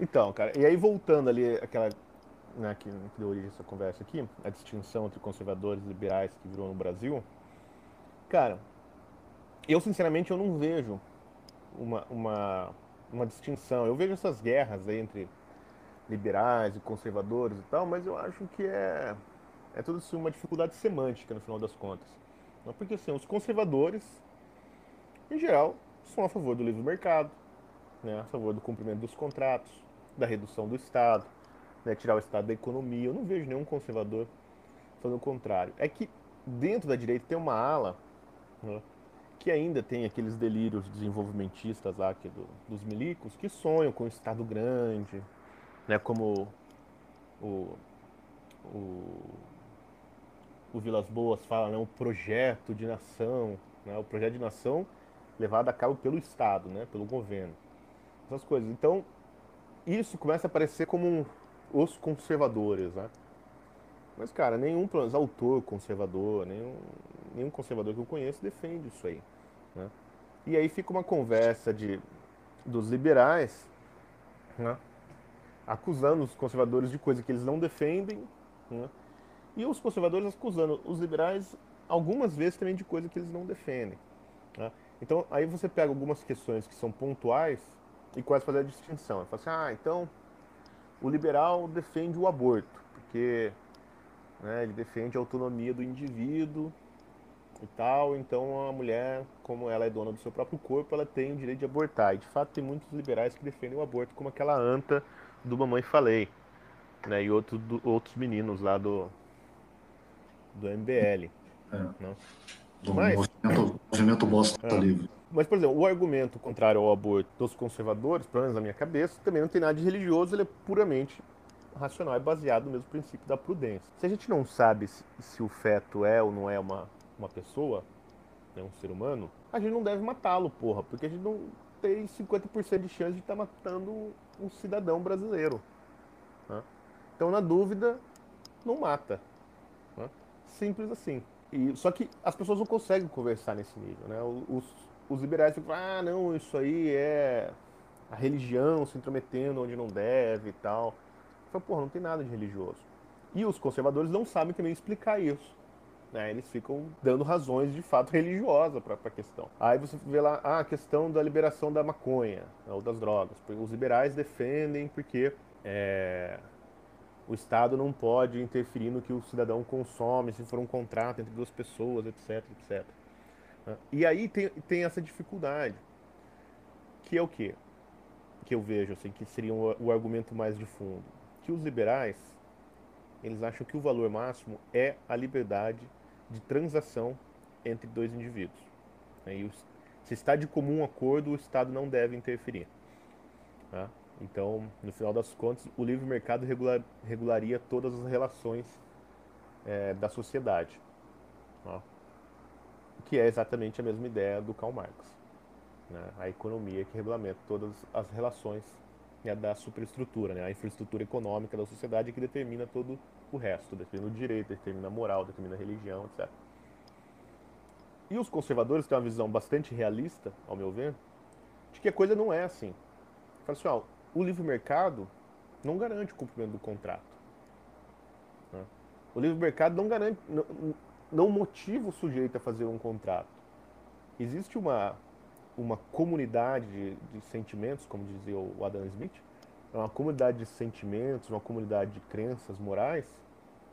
Então, cara, e aí voltando ali aquela né, que, deu origem a essa conversa aqui, a distinção entre conservadores e liberais que virou no Brasil, cara, eu sinceramente eu não vejo uma, uma, uma distinção. Eu vejo essas guerras aí entre liberais e conservadores e tal, mas eu acho que é, é tudo assim, uma dificuldade semântica no final das contas. Porque assim, os conservadores, em geral, são a favor do livre mercado, né, a favor do cumprimento dos contratos, da redução do Estado, né, tirar o Estado da economia. Eu não vejo nenhum conservador fazendo o contrário. É que dentro da direita tem uma ala né, que ainda tem aqueles delírios desenvolvimentistas lá que do, dos milicos que sonham com o Estado grande, né, como o, o, o Vilas Boas fala, né, um projeto de nação, né, o projeto de nação levado a cabo pelo Estado, né, pelo governo. Essas coisas. Então, isso começa a aparecer como um, os conservadores, né? Mas, cara, nenhum pelo menos, autor conservador, nenhum, nenhum conservador que eu conheço defende isso aí. Né? E aí fica uma conversa de, dos liberais né? acusando os conservadores de coisa que eles não defendem, né? e os conservadores acusando os liberais algumas vezes também de coisa que eles não defendem. Né? Então aí você pega algumas questões que são pontuais e quase fazer a distinção. Fala assim, ah, então o liberal defende o aborto, porque né, ele defende a autonomia do indivíduo e tal, então a mulher, como ela é dona do seu próprio corpo, ela tem o direito de abortar. E de fato tem muitos liberais que defendem o aborto, como aquela anta do Mamãe Falei, né, e outro, do, outros meninos lá do, do MBL. É. Né? Do Mas, movimento, movimento Bosta é. Livre. Mas, por exemplo, o argumento contrário ao aborto dos conservadores, pelo menos na minha cabeça, também não tem nada de religioso, ele é puramente racional, é baseado no mesmo princípio da prudência. Se a gente não sabe se, se o feto é ou não é uma, uma pessoa, né, um ser humano, a gente não deve matá-lo, porra, porque a gente não tem 50% de chance de estar tá matando um cidadão brasileiro. Né? Então, na dúvida, não mata. Né? Simples assim. E, só que as pessoas não conseguem conversar nesse nível, né? Os, os liberais ficam, ah, não, isso aí é a religião se intrometendo onde não deve e tal. Eu falo, porra, não tem nada de religioso. E os conservadores não sabem também explicar isso. Né? Eles ficam dando razões de fato religiosas para a questão. Aí você vê lá ah, a questão da liberação da maconha né, ou das drogas. Os liberais defendem porque é, o Estado não pode interferir no que o cidadão consome, se for um contrato entre duas pessoas, etc, etc. E aí tem, tem essa dificuldade, que é o quê? Que eu vejo, assim, que seria o, argumento mais de fundo. Que os liberais, eles acham que o valor máximo é a liberdade de transação entre dois indivíduos. Né? E os, se está de comum acordo, o Estado não deve interferir. Tá? Então, no final das contas, o livre mercado regular, regularia todas as relações é, da sociedade. Ó, que é exatamente a mesma ideia do Karl Marx. Né? A economia que regulamenta todas as relações né, da superestrutura, né? a infraestrutura econômica da sociedade que determina todo o resto, determina o direito, determina a moral, determina a religião, etc. E os conservadores têm uma visão bastante realista, ao meu ver, de que a coisa não é assim. Fala assim, ó, o livre mercado não garante o cumprimento do contrato. Né? O livre mercado não garante, não, não motiva o sujeito a fazer um contrato. Existe uma, uma comunidade de, de sentimentos, como dizia o Adam Smith, é uma comunidade de sentimentos, uma comunidade de crenças morais,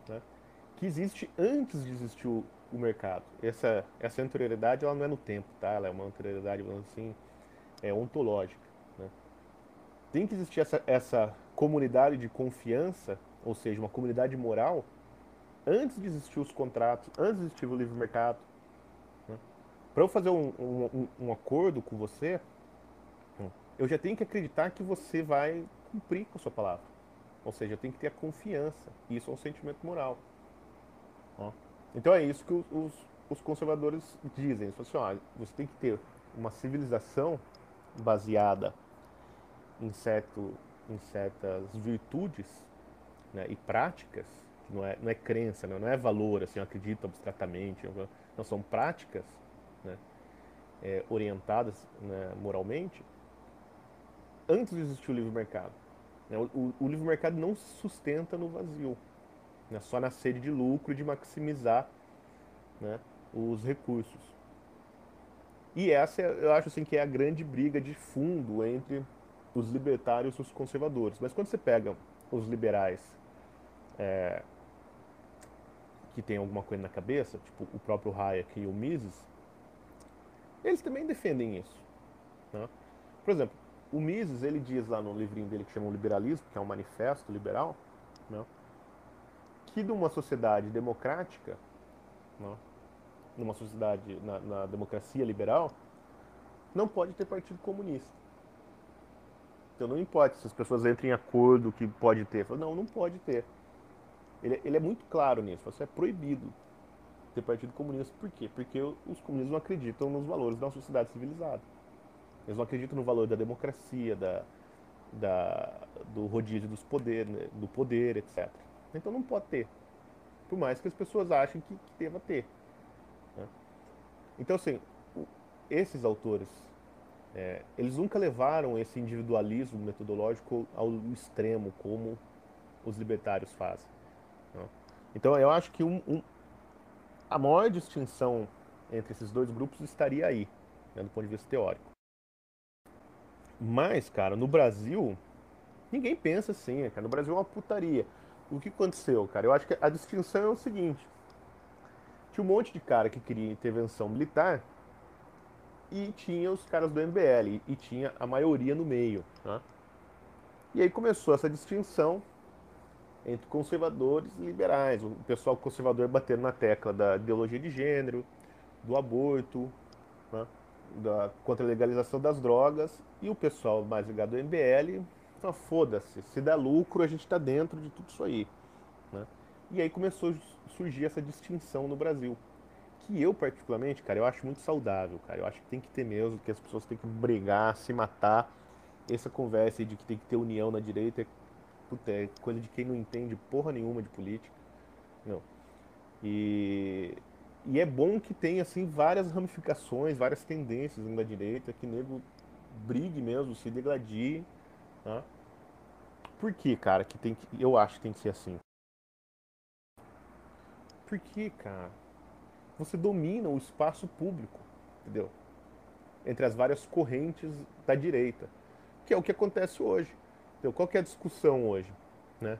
né, que existe antes de existir o, o, mercado. Essa, essa anterioridade ela não é no tempo, tá? ela é uma anterioridade, assim, é ontológica. Né? Tem que existir essa, essa comunidade de confiança, ou seja, uma comunidade moral, antes de existir os contratos, antes de existir o livre mercado. Né? Para eu fazer um, um, um, acordo com você, eu já tenho que acreditar que você vai cumprir com a sua palavra. Ou seja, eu tenho que ter a confiança. Isso é um sentimento moral. Então é isso que os, os conservadores dizem. Eles falam assim, ó, você tem que ter uma civilização baseada em, certo, em certas virtudes né, e práticas não é, não é crença, não, não é valor, assim, eu acredito abstratamente, não são práticas né, é, orientadas né, moralmente, antes de existir o livre mercado. Né, o, o, o, livre mercado não se sustenta no vazio, né, só na sede de lucro e de maximizar né, os recursos. E essa, eu acho assim, que é a grande briga de fundo entre os libertários e os conservadores. Mas quando você pega os liberais é, que tem alguma coisa na cabeça, tipo o próprio Hayek e o Mises, eles também defendem isso. Né? Por exemplo, o Mises, ele diz lá no livrinho dele que chama o Liberalismo, que é um manifesto liberal, né? que numa sociedade democrática, né? numa sociedade, na, na democracia liberal, não pode ter partido comunista. Então não importa se as pessoas entrem em acordo que pode ter. Não, não pode ter. Ele, ele é muito claro nisso. Você é proibido ter partido comunista. Por quê? Porque os comunistas não acreditam nos valores da sociedade civilizada. Eles não acreditam no valor da democracia, da, da, do rodízio dos poder, né, do poder, etc. Então não pode ter. Por mais que as pessoas achem que, que deva ter. Né? Então, assim, esses autores, é, eles nunca levaram esse individualismo metodológico ao extremo, como os libertários fazem. Né? Então, eu acho que um, um, a maior distinção entre esses dois grupos estaria aí, né, do ponto de vista teórico. Mas, cara, no Brasil, ninguém pensa assim, cara. No Brasil é uma putaria. O que aconteceu, cara? Eu acho que a distinção é o seguinte: tinha um monte de cara que queria intervenção militar e tinha os caras do MBL e tinha a maioria no meio. Tá? E aí começou essa distinção entre conservadores e liberais. O pessoal conservador batendo na tecla da ideologia de gênero, do aborto, né? da, contra a legalização das drogas, e o pessoal mais ligado ao MBL, então, foda-se, se dá lucro, a gente está dentro de tudo isso aí. Né? E aí começou a surgir essa distinção no Brasil. Que eu, particularmente, cara, eu acho muito saudável, cara. Eu acho que tem que ter mesmo, que as pessoas têm que brigar, se matar. Essa conversa de que tem que ter união na direita é, puta, é coisa de quem não entende porra nenhuma de política. Não. E, e é bom que tenha, assim, várias ramificações, várias tendências na direita, que nego brigue mesmo, se degladie, tá? Por que, cara, que tem que. Eu acho que tem que ser assim. Porque, cara, você domina o espaço público, entendeu? Entre as várias correntes da direita. Que é o que acontece hoje. Entendeu? Qual é a discussão hoje? Né?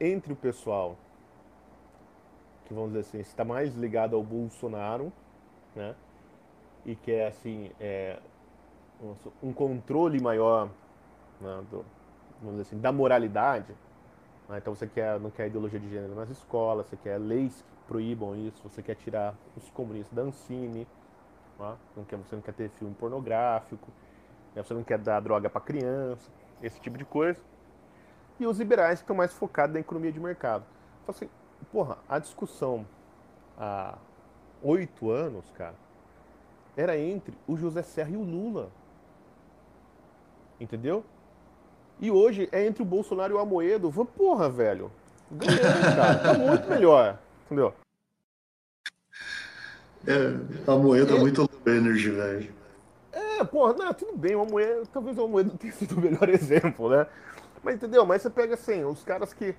Entre o pessoal que, vamos dizer assim, está mais ligado ao Bolsonaro, né? E que é, assim, é, um controle maior né, do, vamos dizer assim, da moralidade. Né? Então você quer, não quer ideologia de gênero nas escolas, você quer leis que proíbam isso, você quer tirar os comunistas da Ancine, né? não quer, você não quer ter filme pornográfico, né? você não quer dar droga para criança, esse tipo de coisa. E os liberais que estão mais focados na economia de mercado. Então assim, porra, a discussão há oito anos, cara, era entre o José Serra e o Lula. Entendeu? E hoje é entre o Bolsonaro e o Amoedo. Porra, velho. Ganhamos, cara. Tá muito melhor. Entendeu? É, Amoedo é muito low energy, velho. Porra, não, tudo bem. O Amoedo, talvez o Amoedo tenha sido o melhor exemplo, né? Mas entendeu? Mas você pega assim, os caras que.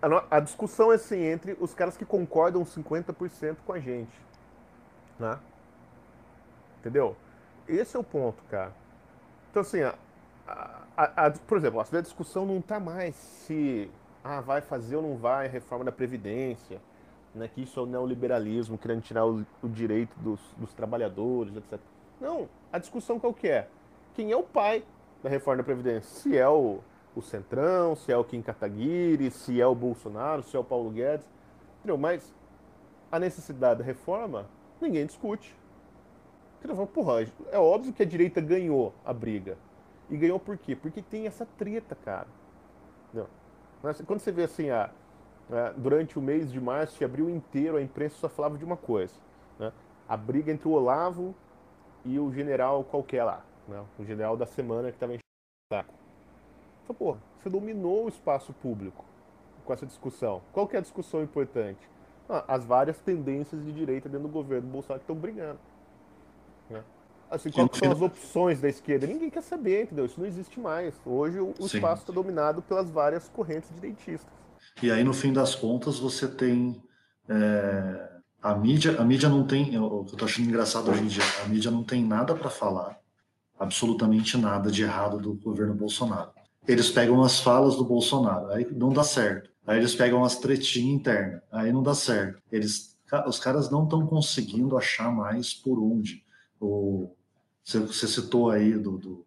A, a discussão é assim, entre os caras que concordam 50% com a gente. Né? Entendeu? Esse é o ponto, cara. Então, assim, a, a, a, por exemplo, a discussão não está mais se ah, vai fazer ou não vai a reforma da Previdência, né, que isso é o neoliberalismo, querendo tirar o, o direito dos, dos, trabalhadores, etc. Não, a discussão qual que é? Quem é o pai da reforma da Previdência? Se é o, o Centrão, se é o Kim Kataguiri, se é o Bolsonaro, se é o Paulo Guedes. Entendeu? Mas a necessidade da reforma, ninguém discute. Entendeu? Porra, é óbvio que a direita ganhou a briga. E ganhou por quê? Porque tem essa treta, cara. Quando você vê assim, a, a, durante o mês de março, de abril inteiro, a imprensa só falava de uma coisa. Né? A briga entre o Olavo e o general qualquer lá. Né? O general da semana que estava em saco. Então, pô, você dominou o espaço público com essa discussão. Qual que é a discussão importante? Ah, as várias tendências de direita dentro do governo do Bolsonaro que estão brigando. Né? Assim, quais são as opções da esquerda? Ninguém quer saber, entendeu? Isso não existe mais. Hoje o, o espaço está dominado pelas várias correntes direitistas. E aí, no fim das contas, você tem. É, a mídia, a mídia não tem. O que eu tô achando engraçado hoje em dia, a mídia não tem nada para falar, absolutamente nada de errado do governo Bolsonaro. Eles pegam as falas do Bolsonaro, aí não dá certo. Aí eles pegam as tretinhas internas, aí não dá certo. Eles, os caras não estão conseguindo achar mais por onde. O, você citou aí do, do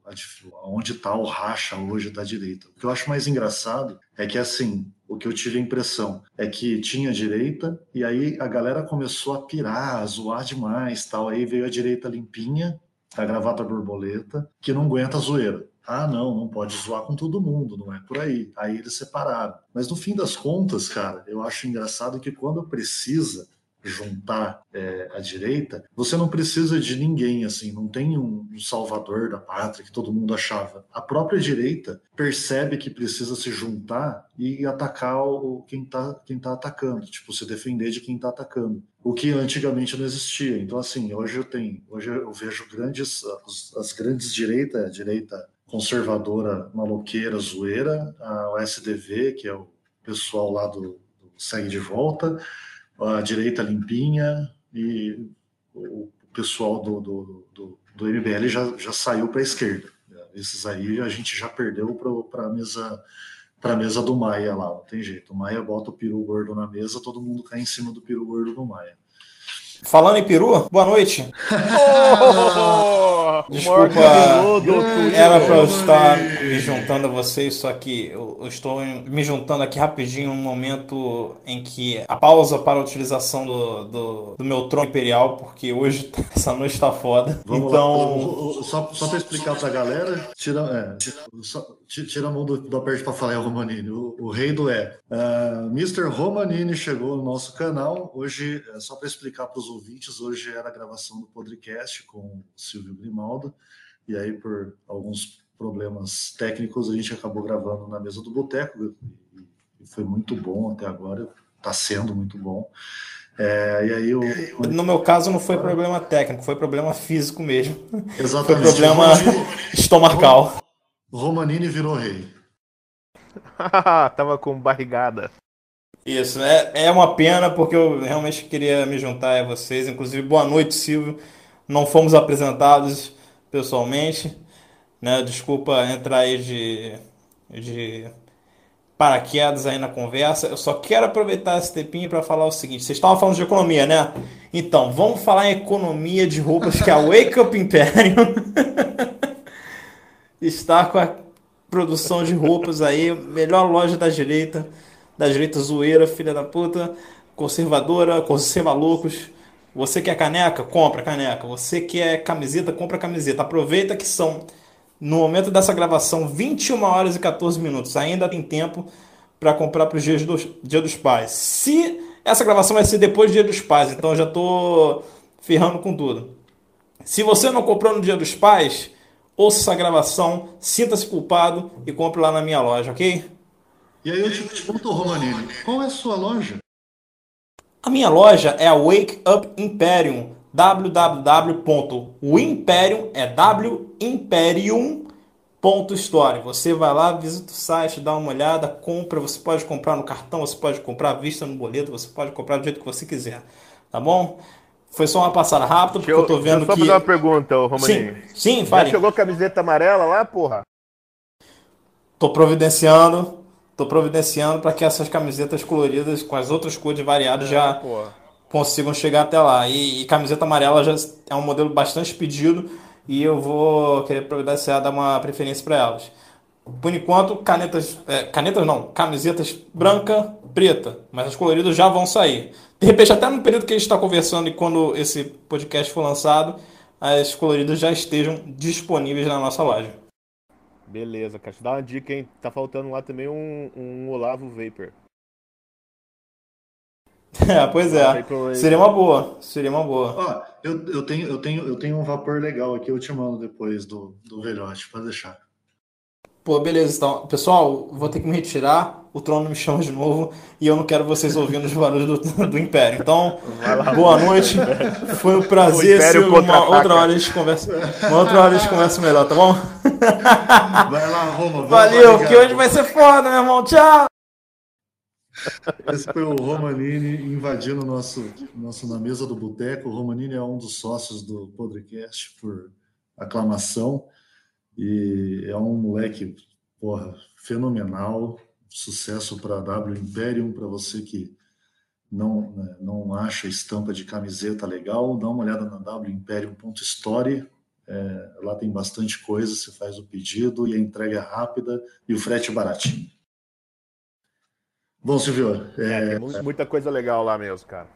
onde está o racha hoje da direita. O que eu acho mais engraçado é que, assim, o que eu tive a impressão é que tinha direita e aí a galera começou a pirar, a zoar demais, tal. Aí veio a direita limpinha, a gravata borboleta, que não aguenta a zoeira. Ah, não, não pode zoar com todo mundo, não é por aí. Aí eles separaram. Mas no fim das contas, cara, eu acho engraçado que quando precisa, juntar é, a direita, você não precisa de ninguém, assim, não tem um, salvador da pátria que todo mundo achava. A própria direita percebe que precisa se juntar e atacar o, quem está quem tá atacando, tipo, se defender de quem está atacando. O que antigamente não existia. Então, assim, hoje eu tenho, hoje eu vejo grandes, as, as grandes direitas, a direita conservadora, maloqueira, zoeira, a, SDV, que é o pessoal lá do, do Segue de Volta, a direita limpinha e o pessoal do, do, do, do MBL já, já saiu para a esquerda. Esses aí a gente já perdeu para a mesa para a mesa do Maia lá, não tem jeito. O Maia bota o peru gordo na mesa, todo mundo cai em cima do peru gordo do Maia. Falando em peru, boa noite. Oh, Desculpa, era para eu estar me juntando a vocês, só que eu, estou me juntando aqui rapidinho num momento em que a pausa para a utilização do, do, do meu trono imperial, porque hoje essa noite está foda. Vamos então. Lá. Só, só para explicar para a galera, tira, é, tira, só, tira a mão do, do aperto para falar, é Romanini, o, o, rei do é. Uh, Mr. Romanini chegou no nosso canal. Hoje, é, só para explicar para os ouvintes, hoje era a gravação do podcast com o Silvio Grimaldo. E aí, por alguns problemas técnicos, a gente acabou gravando na mesa do boteco. E foi muito bom até agora, está sendo muito bom. É, e aí eu... No meu caso não foi problema técnico, foi problema físico mesmo. Exatamente. Foi problema estomacal. Romanini virou rei. Tava com barrigada. Isso, é, é uma pena porque eu realmente queria me juntar a vocês. Inclusive, boa noite, Silvio. Não fomos apresentados pessoalmente. Né? Desculpa entrar aí de, de paraquedas aí na conversa. Eu só quero aproveitar esse tempinho para falar o seguinte: vocês estavam falando de economia, né? Então, vamos falar em economia de roupas que a Wake Up Imperium está com a produção de roupas aí, melhor loja da direita, da direita zoeira, filha da puta, conservadora, conserva loucos. Você quer caneca? Compra caneca. Você quer camiseta? Compra camiseta. Aproveita que são, no momento dessa gravação, 21 horas e 14 minutos. Ainda tem tempo para comprar para o dia, dos, dia dos Pais. Se essa gravação vai ser depois do Dia dos Pais, então já estou ferrando com tudo. Se você não comprou no Dia dos Pais, ouça essa gravação, sinta-se culpado e compre lá na minha loja, ok? E aí eu te pergunto, Romanini, qual é a sua loja? A minha loja é a Wake Up Imperium, www.wimperium é wimperium.store. Você vai lá, visita o site, dá uma olhada, compra, você pode comprar no cartão, você pode comprar à vista no boleto, você pode comprar do jeito que você quiser, tá bom? Foi só uma passada rápida, porque eu, eu tô vendo só que. Só fazer uma pergunta, Romaninho. Sim, sim, fale. Já chegou camiseta amarela lá, porra? Tô providenciando, tô providenciando para que essas camisetas coloridas com as outras cores variadas é, já porra. consigam chegar até lá. E, e, camiseta amarela já é um modelo bastante pedido e eu vou querer providenciar dar uma preferência para elas. Por enquanto, canetas, é, canetas não, camisetas branca, preta, mas as coloridas já vão sair. De repente, até no período que a gente está conversando e quando esse podcast for lançado, as coloridas já estejam disponíveis na nossa loja. Beleza, cara. Dá uma dica, hein? Tá faltando lá também um, um Olavo Vapor. É, pois é. Seria uma boa. Seria uma boa. Ó, eu, eu, tenho, eu, tenho, eu tenho um vapor legal aqui, eu te mando depois do, do velhote, pode deixar. Pô, beleza, então. Pessoal, vou ter que me retirar. O trono me chama de novo e eu não quero vocês ouvindo os barulhos do, do Império. Então, boa noite. Foi um prazer. Se uma outra hora a gente conversa. Uma outra hora a gente conversa melhor, tá bom? Vai lá, Roma. Valeu, que hoje vai ser foda, meu irmão. Tchau! Esse foi o Romanini invadindo nosso, nosso na mesa do boteco. O Romanini é um dos sócios do podcast por aclamação. E é um moleque, porra, fenomenal. Sucesso para a W Imperium, para você que não, né, não acha estampa de camiseta legal, dá uma olhada na wimperium.story. É, lá tem bastante coisa, você faz o pedido e a entrega é rápida e o frete é baratinho. Bom, Silvio. É, é, tem muita coisa legal lá mesmo, cara.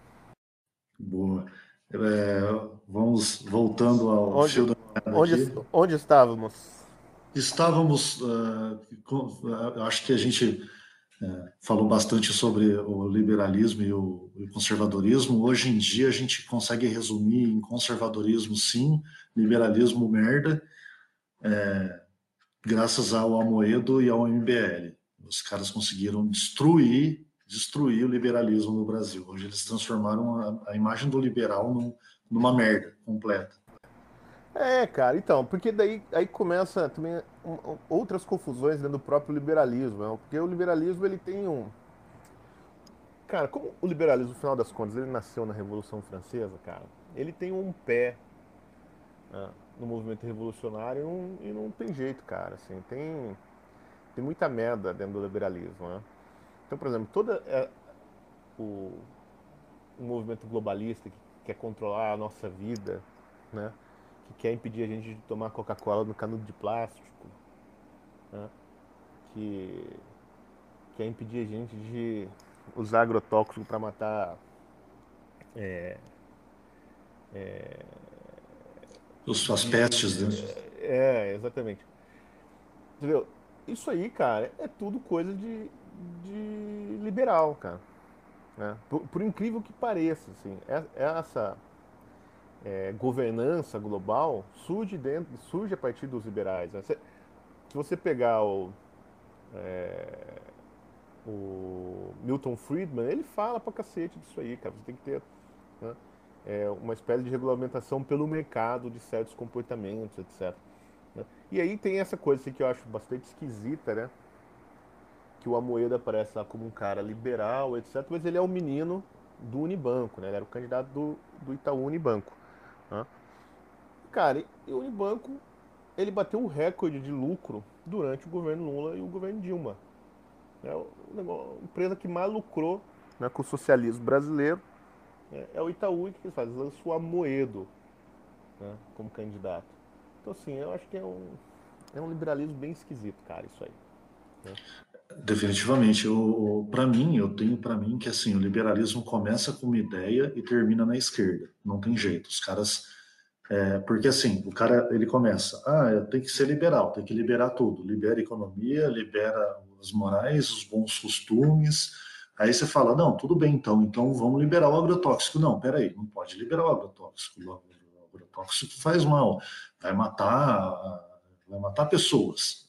Boa. É, vamos voltando ao onde, fio da onde, onde estávamos? Estávamos, uh, com, uh, acho que a gente é, falou bastante sobre o liberalismo e o, o, conservadorismo. Hoje em dia a gente consegue resumir em conservadorismo sim, liberalismo merda, é, graças ao Amoedo e ao MBL. Os caras conseguiram destruir, destruir o liberalismo no Brasil. Hoje eles transformaram a, a imagem do liberal num, numa merda completa. É, cara, então, porque daí aí começa também outras confusões dentro do próprio liberalismo, né? porque o liberalismo ele tem um. Cara, como o liberalismo, no final das contas, ele nasceu na Revolução Francesa, cara, ele tem um pé né, no movimento revolucionário e não, e não, tem jeito, cara, assim, tem, tem muita merda dentro do liberalismo, né? Então, por exemplo, todo é, o, o movimento globalista que quer controlar a nossa vida, né? Que quer impedir a gente de tomar Coca-Cola no canudo de plástico, né? que quer impedir a gente de usar agrotóxico para matar é, é, as pestes, né? É, exatamente. Entendeu? Isso aí, cara, é tudo coisa de, de liberal, cara. Né? Por, por, incrível que pareça, assim, é, é essa é, governança global surge, dentro, surge a partir dos liberais. Né? Se, se, você pegar o, é, o Milton Friedman, ele fala pra cacete disso aí, cara. Você tem que ter né, é, uma espécie de regulamentação pelo mercado de certos comportamentos, etc. Né? E aí tem essa coisa assim, que eu acho bastante esquisita, né? Que o Amoedo aparece lá como um cara liberal, etc. Mas ele é o um menino do Unibanco, né? Ele era o candidato do, do Itaú Unibanco. Né? Cara, e o Unibanco ele bateu o recorde de lucro durante o governo Lula e o governo Dilma. É a empresa que mais lucrou né, com o socialismo brasileiro é, é o Itaú que faz, lança o Amoedo né, como candidato. Então assim, eu acho que é um, é um liberalismo bem esquisito, cara, isso aí. Né? Definitivamente. Para mim, eu tenho para mim que assim, o liberalismo começa com uma ideia e termina na esquerda. Não tem jeito. Os caras. É, porque assim, o cara ele começa, ah, tem que ser liberal, tem que liberar tudo, libera a economia, libera as morais, os bons costumes. Aí você fala, não, tudo bem então, então vamos liberar o agrotóxico. Não, peraí, não pode liberar o agrotóxico. O agrotóxico faz mal, vai matar, vai matar pessoas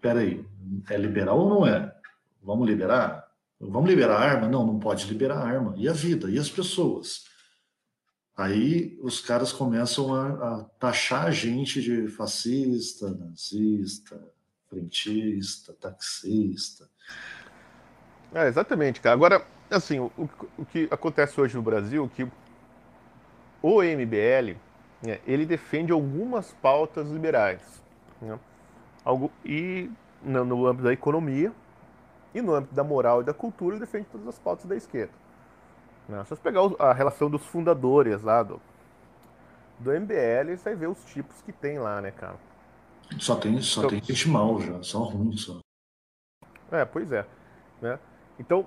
peraí, é liberal ou não é? Vamos liberar? Vamos liberar a arma? Não, não pode liberar a arma. E a vida? E as pessoas? Aí os caras começam a, a taxar a gente de fascista, nazista, frentista, taxista. É, exatamente, cara. Agora, assim, o, o que acontece hoje no Brasil, é que o MBL, né, ele defende algumas pautas liberais. Né? Algo, e no, no, âmbito da economia e no âmbito da moral e da cultura, ele defende todas as pautas da esquerda. Né? Se você pegar a relação dos fundadores lá do, do MBL, você vai ver os tipos que tem lá, né, cara? Só tem, só então, tem gente mal já, só ruim só. É, pois é. Né? Então,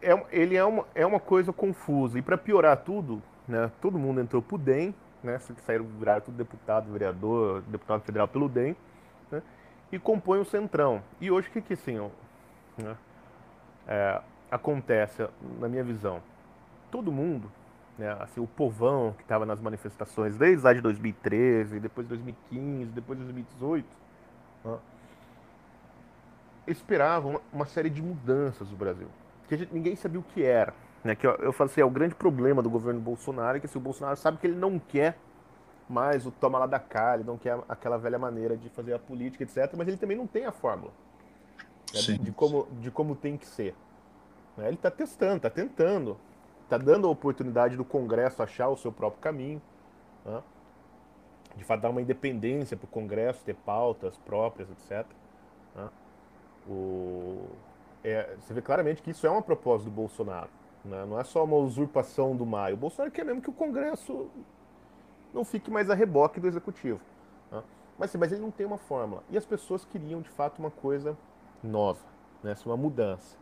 é, ele é uma, é uma coisa confusa. E para piorar tudo, né, todo mundo entrou pro DEM, né, saíram, viraram tudo deputado, vereador, deputado federal pelo DEM, né, e compõe o Centrão. E hoje o que que ó, né, é, acontece, na minha visão? Todo mundo, né, assim, o povão que estava nas manifestações desde lá de 2013, depois de 2015, depois de 2018, né, uma, uma, série de mudanças no Brasil, que gente, ninguém sabia o que era. Né, que eu, eu falo assim, é o grande problema do governo Bolsonaro, é que assim, o Bolsonaro sabe que ele não quer mais o toma lá da cá, ele não quer aquela velha maneira de fazer a política, etc. Mas ele também não tem a fórmula né, de, como, de como tem que ser. Né? Ele está testando, está tentando, está dando a oportunidade do Congresso achar o seu próprio caminho, né? de fato dar uma independência para o Congresso ter pautas próprias, etc. Né? O... É, você vê claramente que isso é uma proposta do Bolsonaro. Né? Não é só uma usurpação do Maio. O Bolsonaro quer mesmo que o Congresso não fique mais a reboque do Executivo. Né? Mas, mas ele não tem uma fórmula. E as pessoas queriam, de fato, uma coisa nova, né? Assim, uma mudança.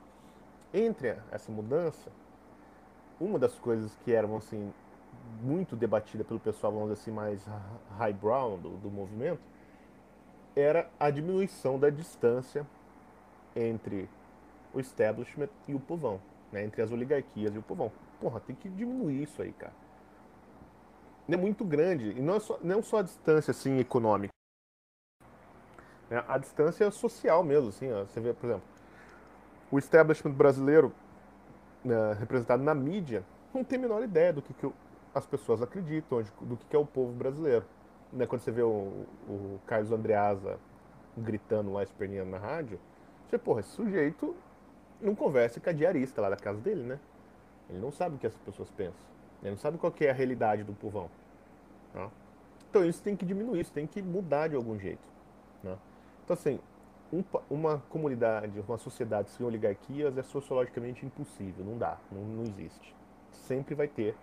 Entre essa mudança, uma das coisas que eram assim, muito debatida pelo pessoal, vamos dizer assim, mais highbrow do, do movimento, era a diminuição da distância entre o establishment e o povão, né? entre as oligarquias e o povão. Porra, tem que diminuir isso aí, cara. É muito grande, e não, é só, não só a distância assim, econômica, né? a distância social mesmo. Assim, ó. Você vê, por exemplo, o establishment brasileiro, né, representado na mídia, não tem a menor ideia do que, que as pessoas acreditam, do que, que é o povo brasileiro. Né? Quando você vê o, o Carlos Andreasa gritando lá, esperneando na rádio, você, porra, esse sujeito não conversa com a diarista lá da casa dele, né? Ele não sabe o que essas pessoas pensam. Ele não sabe qual é a realidade do povão. Né? Então isso tem que diminuir, isso tem que mudar de algum jeito. Né? Então assim, um, uma comunidade, uma sociedade sem oligarquias é sociologicamente impossível, não dá, não, não existe. Sempre vai ter.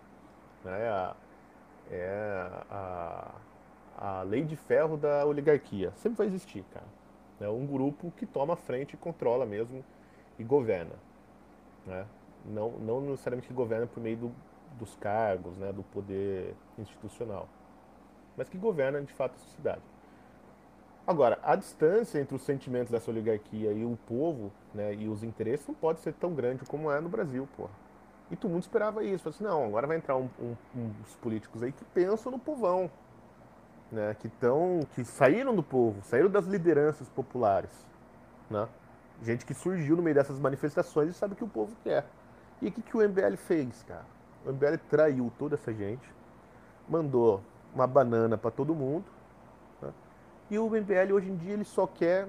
Né? A, é a, a lei de ferro da oligarquia. Sempre vai existir, cara. É um grupo que toma frente e controla mesmo e governa. Né? Não, não necessariamente que governa por meio do, dos cargos, né, do poder institucional, mas que governa de fato a sociedade. Agora, a distância entre os sentimentos dessa oligarquia e o povo, né, e os interesses não pode ser tão grande como é no Brasil, porra. E todo mundo esperava isso. Falei assim, não, agora vai entrar um, um, uns políticos aí que pensam no povão, né, que estão, que saíram do povo, saíram das lideranças populares, né? Gente que surgiu no meio dessas manifestações e sabe o que o povo quer. E o que, que o MBL fez, cara? O MBL traiu toda essa gente, mandou uma banana para todo mundo, né? e o MBL hoje em dia ele só quer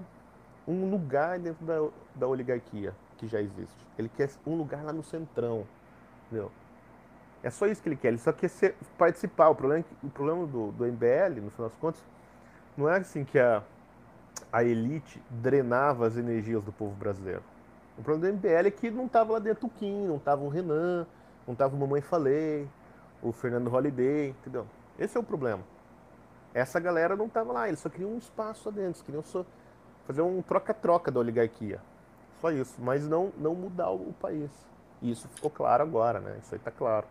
um lugar dentro da, da oligarquia que já existe. Ele quer um lugar lá no centrão, entendeu? É só isso que ele quer, ele só quer ser, participar. O problema, é o problema do, do MBL, no final das contas, não é assim que a, a elite drenava as energias do povo brasileiro. O problema do MBL é que não estava lá dentro o Kim, não estava o Renan, não estava o Mamãe Falei, o Fernando Holliday, entendeu? Esse é o problema. Essa galera não estava lá, eles só queriam um espaço lá dentro, queriam só fazer um troca-troca da oligarquia. Só isso, mas não, não mudar o país. E isso ficou claro agora, né? Isso aí está claro.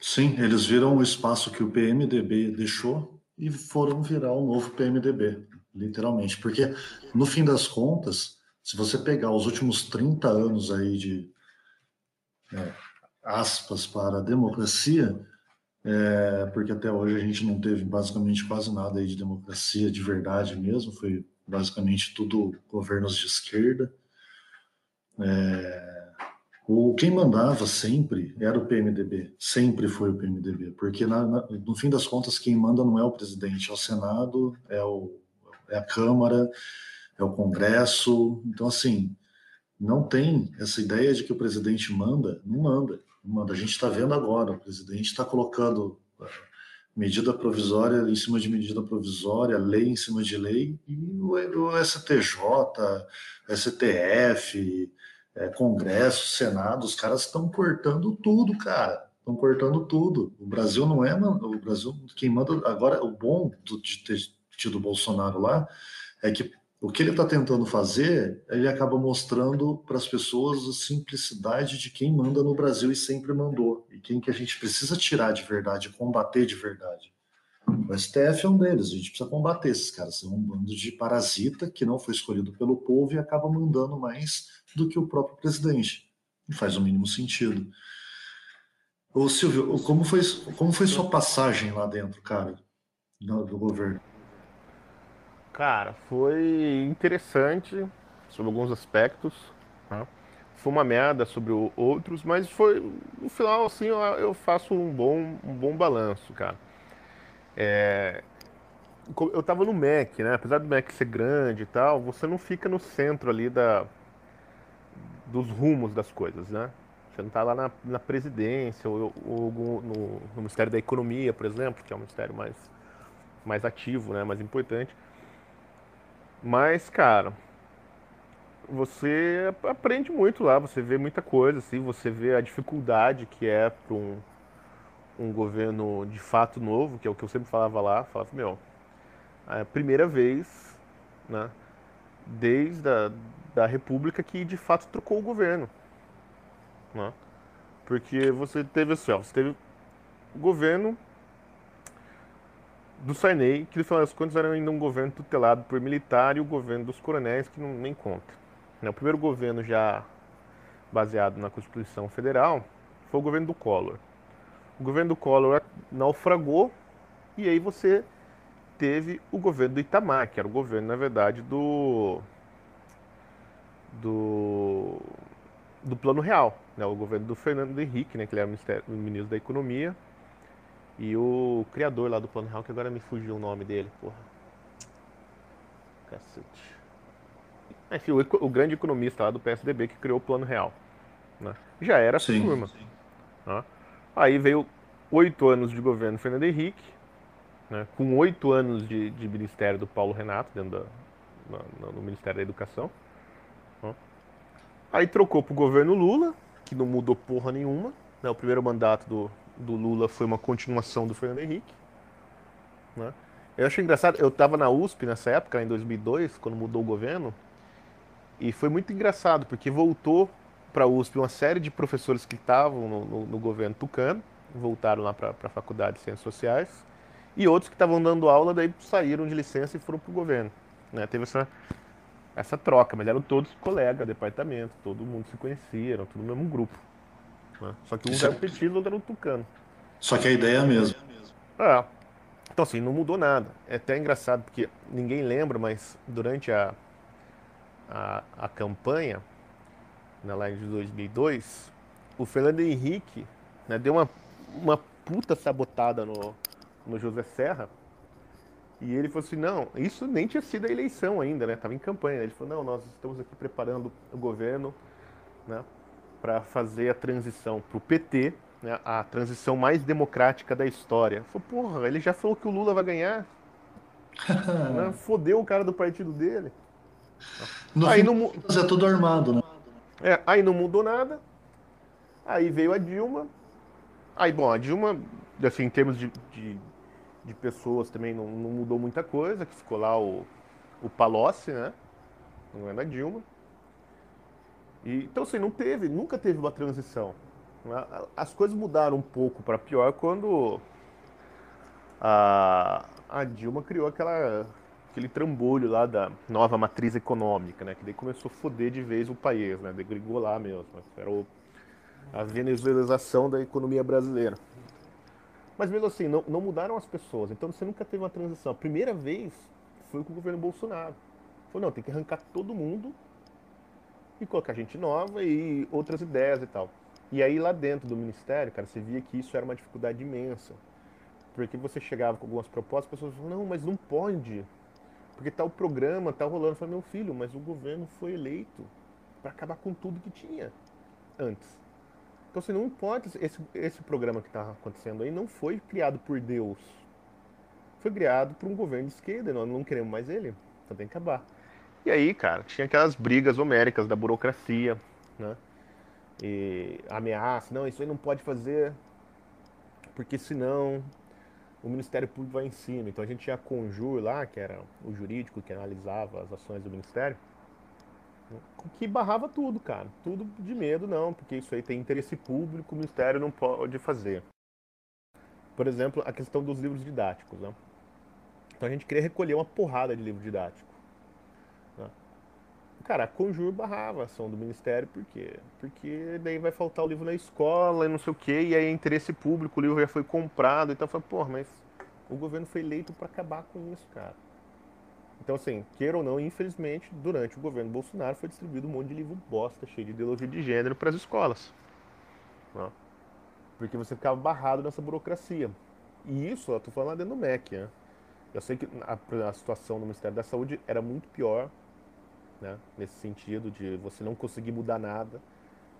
Sim, eles viram o espaço que o PMDB deixou e foram virar o novo PMDB, literalmente. Porque, no fim das contas, se você pegar os últimos 30 anos aí de é, aspas para a democracia, é, porque até hoje a gente não teve basicamente quase nada aí de democracia de verdade mesmo, foi basicamente tudo governos de esquerda. É, o, quem mandava sempre era o PMDB, sempre foi o PMDB, porque na, na, no fim das contas quem manda não é o presidente, é o Senado, é, o, é a Câmara, é o Congresso. Então, assim, não tem essa ideia de que o presidente manda, não manda. Não manda. A gente está vendo agora, o presidente está colocando ah, medida provisória em cima de medida provisória, lei em cima de lei, e o STJ, STF, é, Congresso, Senado, os caras estão cortando tudo, cara. Estão cortando tudo. O Brasil não é, o Brasil, quem manda agora, o bom de ter tido o Bolsonaro lá é que o que ele está tentando fazer, ele acaba mostrando para as pessoas a simplicidade de quem manda no Brasil e sempre mandou, e quem que a gente precisa tirar de verdade, combater de verdade. O STF é um deles, a gente precisa combater esses caras. São um bando de parasita que não foi escolhido pelo povo e acaba mandando mais do que o próprio presidente. Não faz o mínimo sentido. Ô Silvio, como foi, como foi sua passagem lá dentro, cara, do, governo? Cara, foi interessante sobre alguns aspectos. Né? Foi uma merda sobre outros, mas foi no final assim eu faço um bom um bom balanço, cara. É, eu tava no Mac, né? Apesar do Mac ser grande e tal, você não fica no centro ali da dos rumos das coisas, né? Você não está lá na, na presidência ou, ou no, no, Ministério da Economia, por exemplo, que é um ministério mais, mais ativo, né? mais importante. Mas, cara, você aprende muito lá, você vê muita coisa, assim, você vê a dificuldade que é para um, um governo de fato novo, que é o que eu sempre falava lá, falava, meu, é a primeira vez, né, desde a da República que de fato trocou o governo, né? Porque você teve assim, ó, você teve o governo do Sarney, que no final das contas era ainda um governo tutelado por militar, e o governo dos coronéis, que não nem conta. né, o primeiro governo já baseado na Constituição Federal foi o governo do Collor. O governo do Collor naufragou e aí você teve o governo do Itamar, que era o governo, na verdade, do do, do Plano Real, né? o governo do Fernando Henrique, né? que ele era o ministro da Economia, e o criador lá do Plano Real, que agora me fugiu o nome dele, porra. Cacete. Enfim, o, o grande economista lá do PSDB que criou o Plano Real. Né? Já era sim, turma. Sim. Né? Aí veio oito anos de governo Fernando Henrique, né? com oito anos de, de ministério do Paulo Renato, dentro da, no, no Ministério da Educação. Aí trocou pro governo Lula, que não mudou porra nenhuma. Né? O primeiro mandato do, do Lula foi uma continuação do Fernando Henrique. Né? Eu acho engraçado, eu estava na USP nessa época, em 2002, quando mudou o governo, e foi muito engraçado, porque voltou para a USP uma série de professores que estavam no, no, no, governo tucano, voltaram lá para a Faculdade de Ciências Sociais, e outros que estavam dando aula, daí saíram de licença e foram para o governo. Né? Teve essa, essa troca, mas eram todos colegas, departamento, todo mundo se conhecia, eram tudo no mesmo grupo. Né? Só que um era o petista, outro era o tucano. Só que a ideia é a mesma. É. Então, assim, não mudou nada. É até engraçado, porque ninguém lembra, mas durante a, a, a campanha, na né, de 2002, o Fernando Henrique né, deu uma, uma puta sabotada no, no José Serra. E ele falou assim: não, isso nem tinha sido a eleição ainda, né? Tava em campanha. Ele falou: não, nós estamos aqui preparando o governo né, para fazer a transição para o PT, né, a transição mais democrática da história. Falei, porra, ele já falou que o Lula vai ganhar. né? Fodeu o cara do partido dele. No aí não é tudo armado, né? É, aí não mudou nada. Aí veio a Dilma. Aí, bom, a Dilma, assim, em termos de, de, de pessoas também não, não, mudou muita coisa, que ficou lá o, o Palocci, né? Não é da Dilma. E, então, assim, não teve, nunca teve uma transição. Né? As coisas mudaram um pouco para pior quando a, a Dilma criou aquela, aquele trambolho lá da nova matriz econômica, né? Que daí começou a foder de vez o país, né? Degringolar mesmo. Era o, a venezuelização da economia brasileira. Mas mesmo assim, não, não mudaram as pessoas. Então você nunca teve uma transição. A primeira vez foi com o governo Bolsonaro. Falou, não, tem que arrancar todo mundo e colocar gente nova e outras ideias e tal. E aí lá dentro do ministério, cara, você via que isso era uma dificuldade imensa. Porque você chegava com algumas propostas, as pessoas falavam, não, mas não pode. Porque tal programa, tá rolando. Eu falei, meu filho, mas o governo foi eleito para acabar com tudo que tinha antes. Então, assim, não importa, esse, esse programa que está acontecendo aí não foi criado por Deus. Foi criado por um governo de esquerda, nós não queremos mais ele, então tem que acabar. E aí, cara, tinha aquelas brigas homéricas da burocracia, né? E ameaça, não, isso aí não pode fazer, porque senão o Ministério Público vai em cima. Então a gente tinha a Conjur lá, que era o jurídico que analisava as ações do Ministério, que barrava tudo, cara. Tudo de medo, não, porque isso aí tem interesse público, o Ministério não pode fazer. Por exemplo, a questão dos livros didáticos, né? Então a gente queria recolher uma porrada de livro didático. Cara, a Conjur barrava a ação do Ministério, por quê? Porque daí vai faltar o livro na escola e não sei o quê, e aí é interesse público, o livro já foi comprado, então foi, pô, mas o governo foi eleito para acabar com isso, cara. Então, assim, queira ou não, infelizmente, durante o governo Bolsonaro foi distribuído um monte de livro bosta, cheio de ideologia de gênero para as escolas. Né? Porque você ficava barrado nessa burocracia. E isso, eu tô falando lá dentro do MEC, né? Eu sei que a, a situação no Ministério da Saúde era muito pior né? Nesse sentido de você não conseguir mudar nada,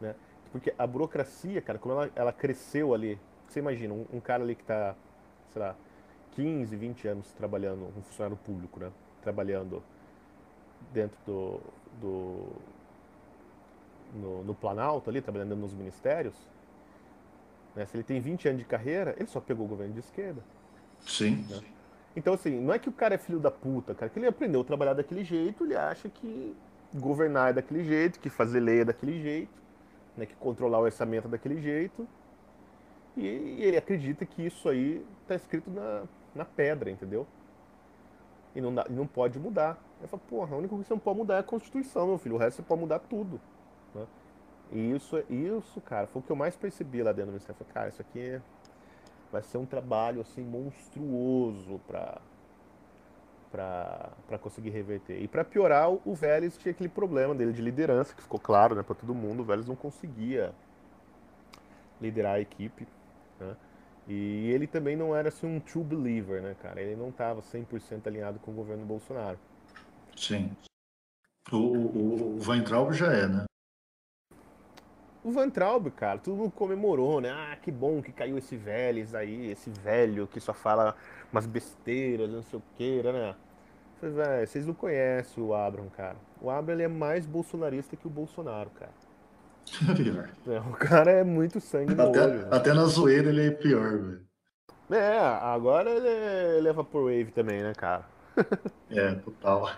né? Porque a burocracia, cara, como ela, ela cresceu ali, você imagina, um, um cara ali que está, sei lá, 15, 20 anos trabalhando, um funcionário público, né? Trabalhando dentro do, do no, no Planalto ali, trabalhando nos ministérios, né? se ele tem 20 anos de carreira, ele só pegou o governo de esquerda. Sim. Né? Então, assim, não é que o cara é filho da puta, cara, que ele aprendeu a trabalhar daquele jeito, ele acha que governar é daquele jeito, que fazer lei é daquele jeito, né, que controlar o orçamento é daquele jeito. E ele acredita que isso aí está escrito na, na pedra, entendeu? E não, dá, e não pode mudar. Eu falo, porra, a única coisa que você não pode mudar é a Constituição, meu filho. O resto você pode mudar tudo. Né? E isso, isso, cara, foi o que eu mais percebi lá dentro do Ministério. Eu falei, cara, isso aqui vai ser um trabalho, assim, monstruoso pra, para conseguir reverter. E para piorar, o Vélez tinha aquele problema dele de liderança, que ficou claro né, para todo mundo. O Vélez não conseguia liderar a equipe. Né? E ele também não era assim, um true believer, né, cara? Ele não estava 100% alinhado com o governo Bolsonaro. Sim. O, o, o Van Traub já é, né? O Van Traub, cara, todo mundo comemorou, né? Ah, que bom que caiu esse Vélez aí, esse velho que só fala umas besteiras, não sei o que, né? Falei, velho, vocês não conhecem o Abram, cara. O Abram ele é mais bolsonarista que o Bolsonaro, cara. Pior. É, o cara é muito sangue no até, olho. Até na zoeira ele é pior, velho. É, agora ele, é, ele é Vaporwave também, né, cara? É, total.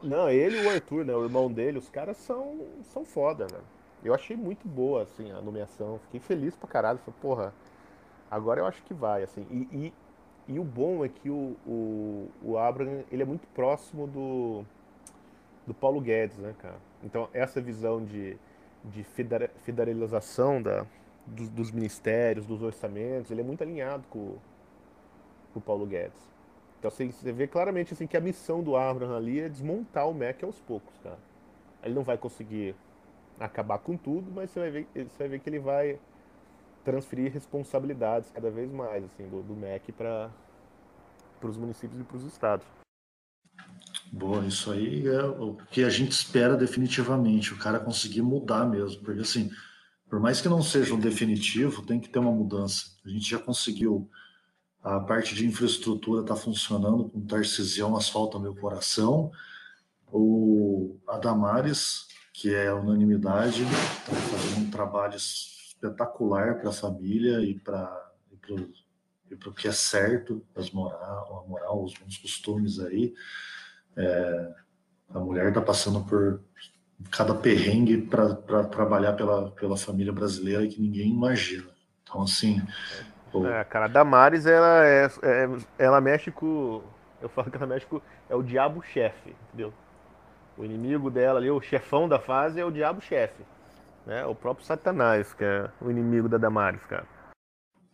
Não, ele e o Arthur, né, o irmão dele, os caras são, são foda, velho. Eu achei muito boa, assim, a nomeação. Fiquei feliz pra caralho. Falei, porra, agora eu acho que vai, assim. E, e e o bom é que o, o, o Abraham, ele é muito próximo do, do Paulo Guedes, né, cara? Então, essa visão de, de federalização da, dos, dos, ministérios, dos orçamentos, ele é muito alinhado com, com o Paulo Guedes. Então, assim, você vê claramente assim, que a missão do Abraham ali é desmontar o MEC aos poucos, cara. Ele não vai conseguir acabar com tudo, mas você vai ver, você vai ver que ele vai transferir responsabilidades cada vez mais assim do, do MEC para os municípios e para os estados. Boa, isso aí é o que a gente espera definitivamente, o cara conseguir mudar mesmo, porque assim, por mais que não seja um definitivo, tem que ter uma mudança. A gente já conseguiu a parte de infraestrutura está funcionando com Tarcisião, asfalto meu coração. O Adamares, que é unanimidade, está fazendo um trabalho espetacular para a família e para o que é certo, as moral, a moral, os bons costumes aí. É, a mulher está passando por cada perrengue para trabalhar pela, pela família brasileira que ninguém imagina. Então, assim. O... É, cara, a Damares, ela, é, é, ela mexe com. Eu falo que ela mexe com. É o diabo-chefe, entendeu? O inimigo dela ali, o chefão da fase é o diabo-chefe. Né? O próprio Satanás, que é o inimigo da Damares, cara.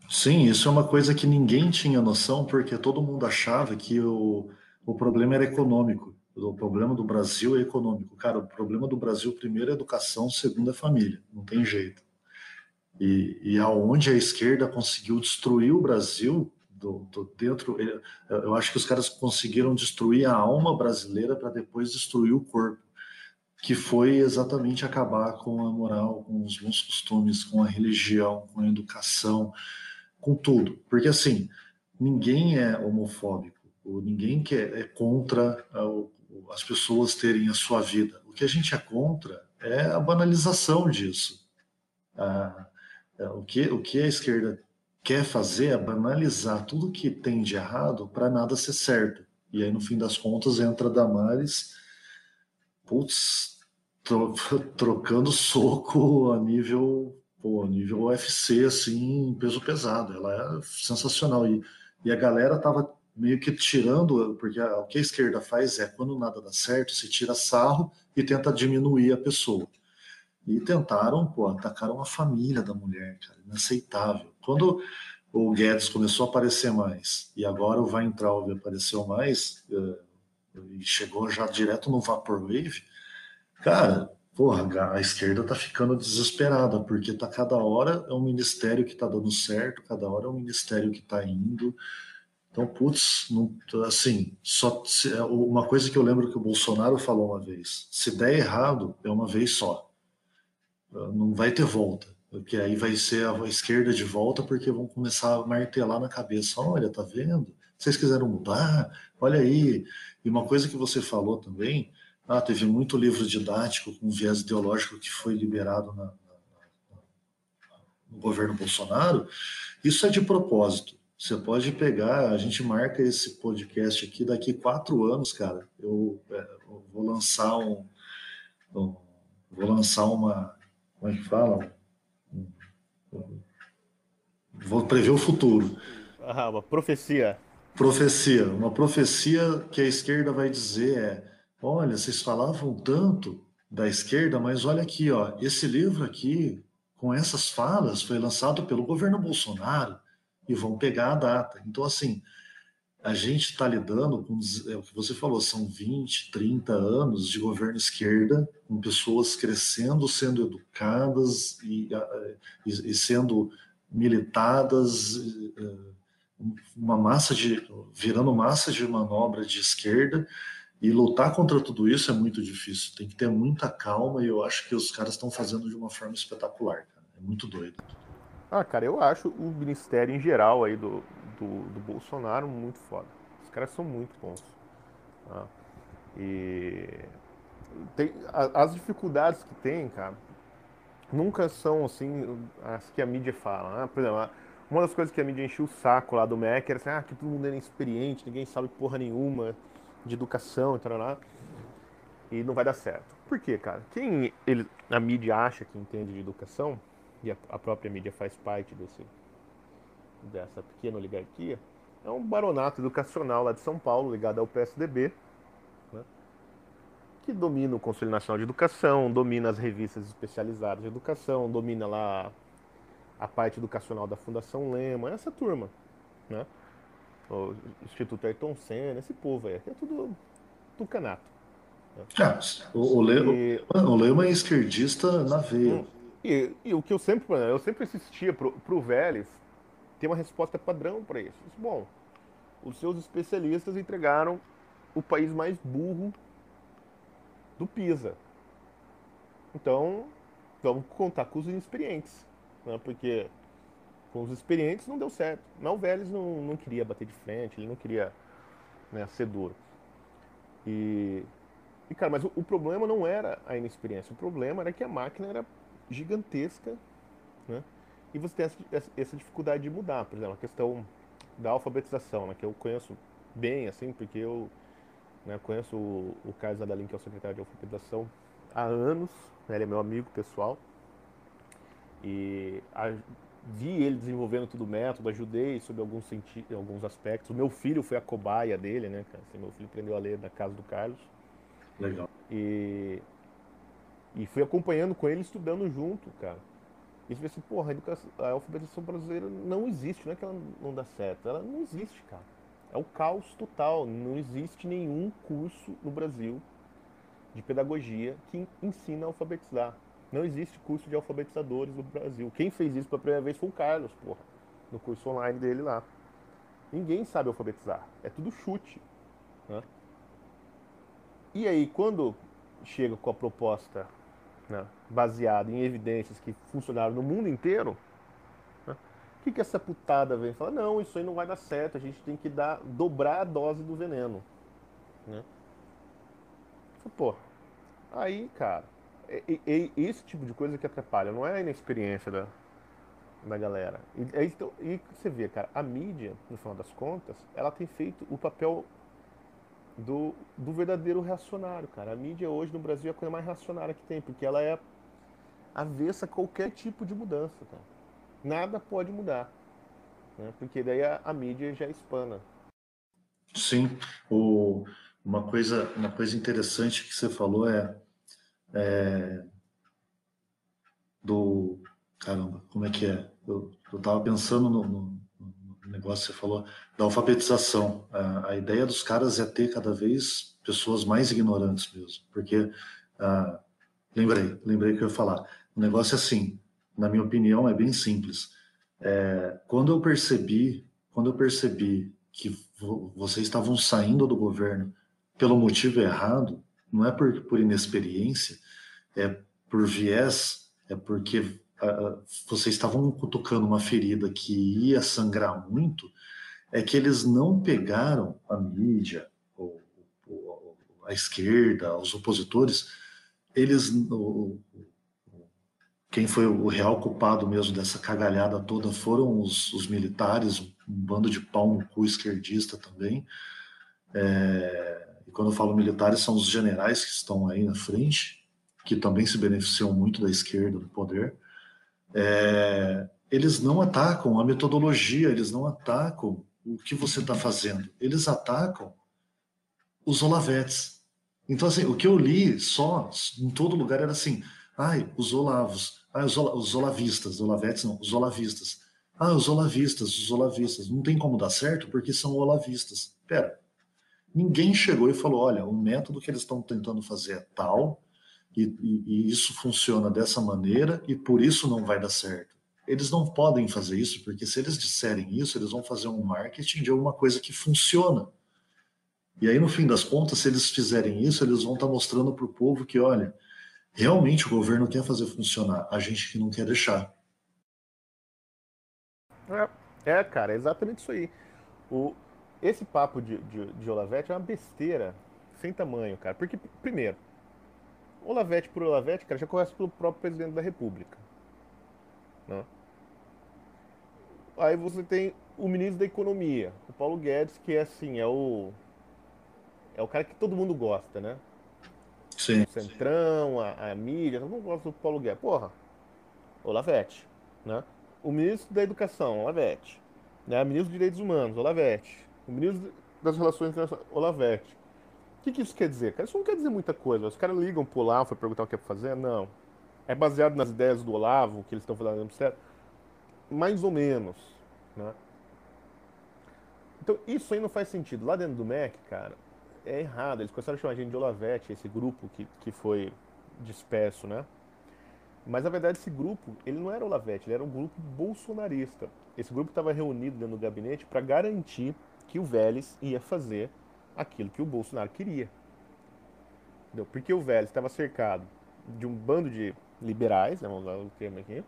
Sim, isso é uma coisa que ninguém tinha noção, porque todo mundo achava que o, o problema era econômico. O problema do Brasil é econômico. Cara, o problema do Brasil, primeiro, é educação, segundo, é família. Não tem jeito. E, e aonde a esquerda conseguiu destruir o Brasil, do, do, dentro, eu acho que os caras conseguiram destruir a alma brasileira para depois destruir o corpo que foi exatamente acabar com a moral, com os bons costumes, com a religião, com a educação, com tudo. Porque assim, ninguém é homofóbico, ninguém quer, é contra as pessoas terem a sua vida. O que a gente é contra é a banalização disso. É, o, que, o que a esquerda quer fazer é banalizar tudo que tem de errado para nada ser certo. E aí, no fim das contas, entra Damares putz, tro, trocando soco a nível, pô, a nível UFC, assim, peso pesado. Ela é sensacional. E, e a galera tava meio que tirando, porque o que a esquerda faz é, quando nada dá certo, se tira sarro e tenta diminuir a pessoa. E tentaram, pô, atacaram a família da mulher, cara, inaceitável. Quando o Guedes começou a aparecer mais, e agora o Weintraub apareceu mais, uh, e chegou já direto no Vaporwave, cara, porra, a esquerda tá ficando desesperada, porque tá cada hora é um ministério que tá dando certo, cada hora é um ministério que tá indo. Então, putz, não, assim, só é, uma coisa que eu lembro que o Bolsonaro falou uma vez: se der errado, é uma vez só. Não vai ter volta. Porque aí vai ser a esquerda de volta, porque vão começar a martelar na cabeça: olha, tá vendo? Vocês quiseram mudar? Olha aí, e uma coisa que você falou também, ah, teve muito livro didático com viés ideológico que foi liberado na, na, no governo Bolsonaro. Isso é de propósito. Você pode pegar, a gente marca esse podcast aqui daqui quatro anos, cara. Eu, é, eu vou lançar um, um, vou lançar uma, como é que fala? Um, vou prever o futuro. Ah, uma profecia. profecia. Uma profecia que a esquerda vai dizer é: olha, vocês falavam tanto da esquerda, mas olha aqui, ó, esse livro aqui, com essas falas, foi lançado pelo governo Bolsonaro e vão pegar a data. Então, assim, a gente está lidando com é o que você falou, são 20, 30 anos de governo esquerda, com pessoas crescendo, sendo educadas e, e, e sendo militadas, uma massa de virando massa de manobra de esquerda e lutar contra tudo isso é muito difícil. Tem que ter muita calma e eu acho que os caras estão fazendo de uma forma espetacular. Cara. É muito doido. Ah, cara, eu acho o ministério em geral aí do, do, do Bolsonaro muito foda. Os caras são muito bons. Tá? E tem, as dificuldades que tem, cara, nunca são assim as que a mídia fala. Né? Por exemplo, uma das coisas que a mídia encheu o saco lá do MEC era assim, ah, que todo mundo é inexperiente, ninguém sabe porra nenhuma de educação tal lá. E não vai dar certo. Por quê, cara? Quem ele, a mídia acha que entende de educação, e a, a própria mídia faz parte desse, dessa pequena oligarquia, é um baronato educacional lá de São Paulo, ligado ao PSDB, né, que domina o Conselho Nacional de Educação, domina as revistas especializadas de educação, domina lá a parte educacional da Fundação Lema, essa turma, né? O Instituto Ayrton Senna, esse povo aí, é tudo tucanato. Né? Ah, o, o, Lema, e, o Lema é esquerdista na veia. E, e, o que eu sempre, eu sempre assistia pro, pro Vélez tem uma resposta padrão para isso. Bom, os seus especialistas entregaram o país mais burro do PISA. Então, vamos contar com os inexperientes. Né? Porque com os experientes não deu certo. Mas o Vélez não, não queria bater de frente, ele não queria né, ser duro. E, e cara, mas o, o, problema não era a inexperiência, o problema era que a máquina era gigantesca, né? E você tem essa, essa dificuldade de mudar, por exemplo, a questão da alfabetização, né, que eu conheço bem, assim, porque eu né, conheço o, o Carlos Adalin, que é o secretário de alfabetização, há anos, né, ele é meu amigo pessoal, e a, vi ele desenvolvendo todo o método, ajudei sobre alguns, alguns aspectos. O meu filho foi a cobaia dele, né, Assim, meu filho aprendeu a ler na casa do Carlos. Legal. E, e fui acompanhando com ele, estudando junto, cara. E vê assim, porra, a, educação, a alfabetização brasileira não existe, não é que ela não dá certo, ela não existe, cara. É o caos total, não existe nenhum curso no Brasil de pedagogia que ensina a alfabetizar. Não existe curso de alfabetizadores no Brasil. Quem fez isso pela primeira vez foi o Carlos, porra. No curso online dele lá. Ninguém sabe alfabetizar. É tudo chute. Né? E aí, quando chega com a proposta né, baseada em evidências que funcionaram no mundo inteiro, né, o que, que essa putada vem falar? Não, isso aí não vai dar certo, a gente tem que dar, dobrar a dose do veneno. Né? Pô, aí, cara, esse tipo de coisa que atrapalha, não é a inexperiência da, da galera. E, então, e você vê, cara, a mídia, no final das contas, ela tem feito o papel do, do verdadeiro reacionário, cara. A mídia hoje no Brasil é a coisa mais reacionária que tem, porque ela é avessa a qualquer tipo de mudança, cara. Nada pode mudar, né? porque daí a, a mídia já espana. Sim, o, uma, coisa, uma coisa interessante que você falou é é, do. Caramba, como é que é? Eu estava pensando no, no, no, negócio que você falou da alfabetização. A, a, ideia dos caras é ter cada vez pessoas mais ignorantes mesmo, porque. Ah, lembrei, lembrei que eu ia falar. O negócio é assim, na minha opinião, é bem simples. É, quando eu percebi, quando eu percebi que vocês estavam saindo do governo pelo motivo errado, não é por, por inexperiência, é por viés, é porque uh, vocês estavam cutucando uma ferida que ia sangrar muito, é que eles não pegaram a mídia, ou, ou a esquerda, os opositores, eles. Quem foi o real culpado mesmo dessa cagalhada toda foram os, os militares, um bando de pau no cu esquerdista também. É, e quando eu falo militares, são os generais que estão aí na frente, que também se beneficiam muito da esquerda do poder. É, eles não atacam a metodologia, eles não atacam o que você está fazendo? Eles atacam os Olavetes. Então, assim, o que eu li só, em todo lugar, era assim, ai, os Olavos, ai, os, os Olavistas, Olavetes não, os Olavistas. Ah, os Olavistas, os Olavistas. Não tem como dar certo porque são Olavistas. Pera, ninguém chegou e falou, olha, o método que eles estão tentando fazer é tal, e, e, isso funciona dessa maneira, e por isso não vai dar certo eles não podem fazer isso, porque se eles disserem isso, eles vão fazer um marketing de alguma coisa que funciona. E aí, no fim das contas, se eles fizerem isso, eles vão estar mostrando para o povo que, olha, realmente o governo quer fazer funcionar, a gente que não quer deixar. É, é cara, é exatamente isso aí. O, esse papo de, de, de Olavete é uma besteira sem tamanho, cara. Porque, primeiro, Olavete por Olavete, cara, já começa pelo próprio presidente da República. Né? Aí você tem o ministro da Economia, o Paulo Guedes, que é assim, é o é o cara que todo mundo gosta, né? Sim. O Centrão, a, a mídia, todo mundo gosta do Paulo Guedes. Porra, Olavete, né? O ministro da Educação, Olavete. Né? O ministro dos Direitos Humanos, Olavete. O ministro das Relações Internacionais, Olavete. Que, que isso quer dizer? Cara, isso não quer dizer muita coisa. Os caras ligam pro Olavo para perguntar o que é pra fazer? Não. É baseado nas ideias do Olavo, que eles estão falando certo? mais ou menos, né? Então, isso aí não faz sentido. Lá dentro do MEC, cara, é errado. Eles começaram a chamar a gente de Olavete, esse grupo que, que foi disperso, né? Mas, na verdade, esse grupo, ele não era Olavete, ele era um grupo bolsonarista. Esse grupo estava reunido dentro do gabinete para garantir que o Vélez ia fazer aquilo que o Bolsonaro queria. Entendeu? Porque o Vélez estava cercado de um bando de liberais, né, vamos usar o termo aqui,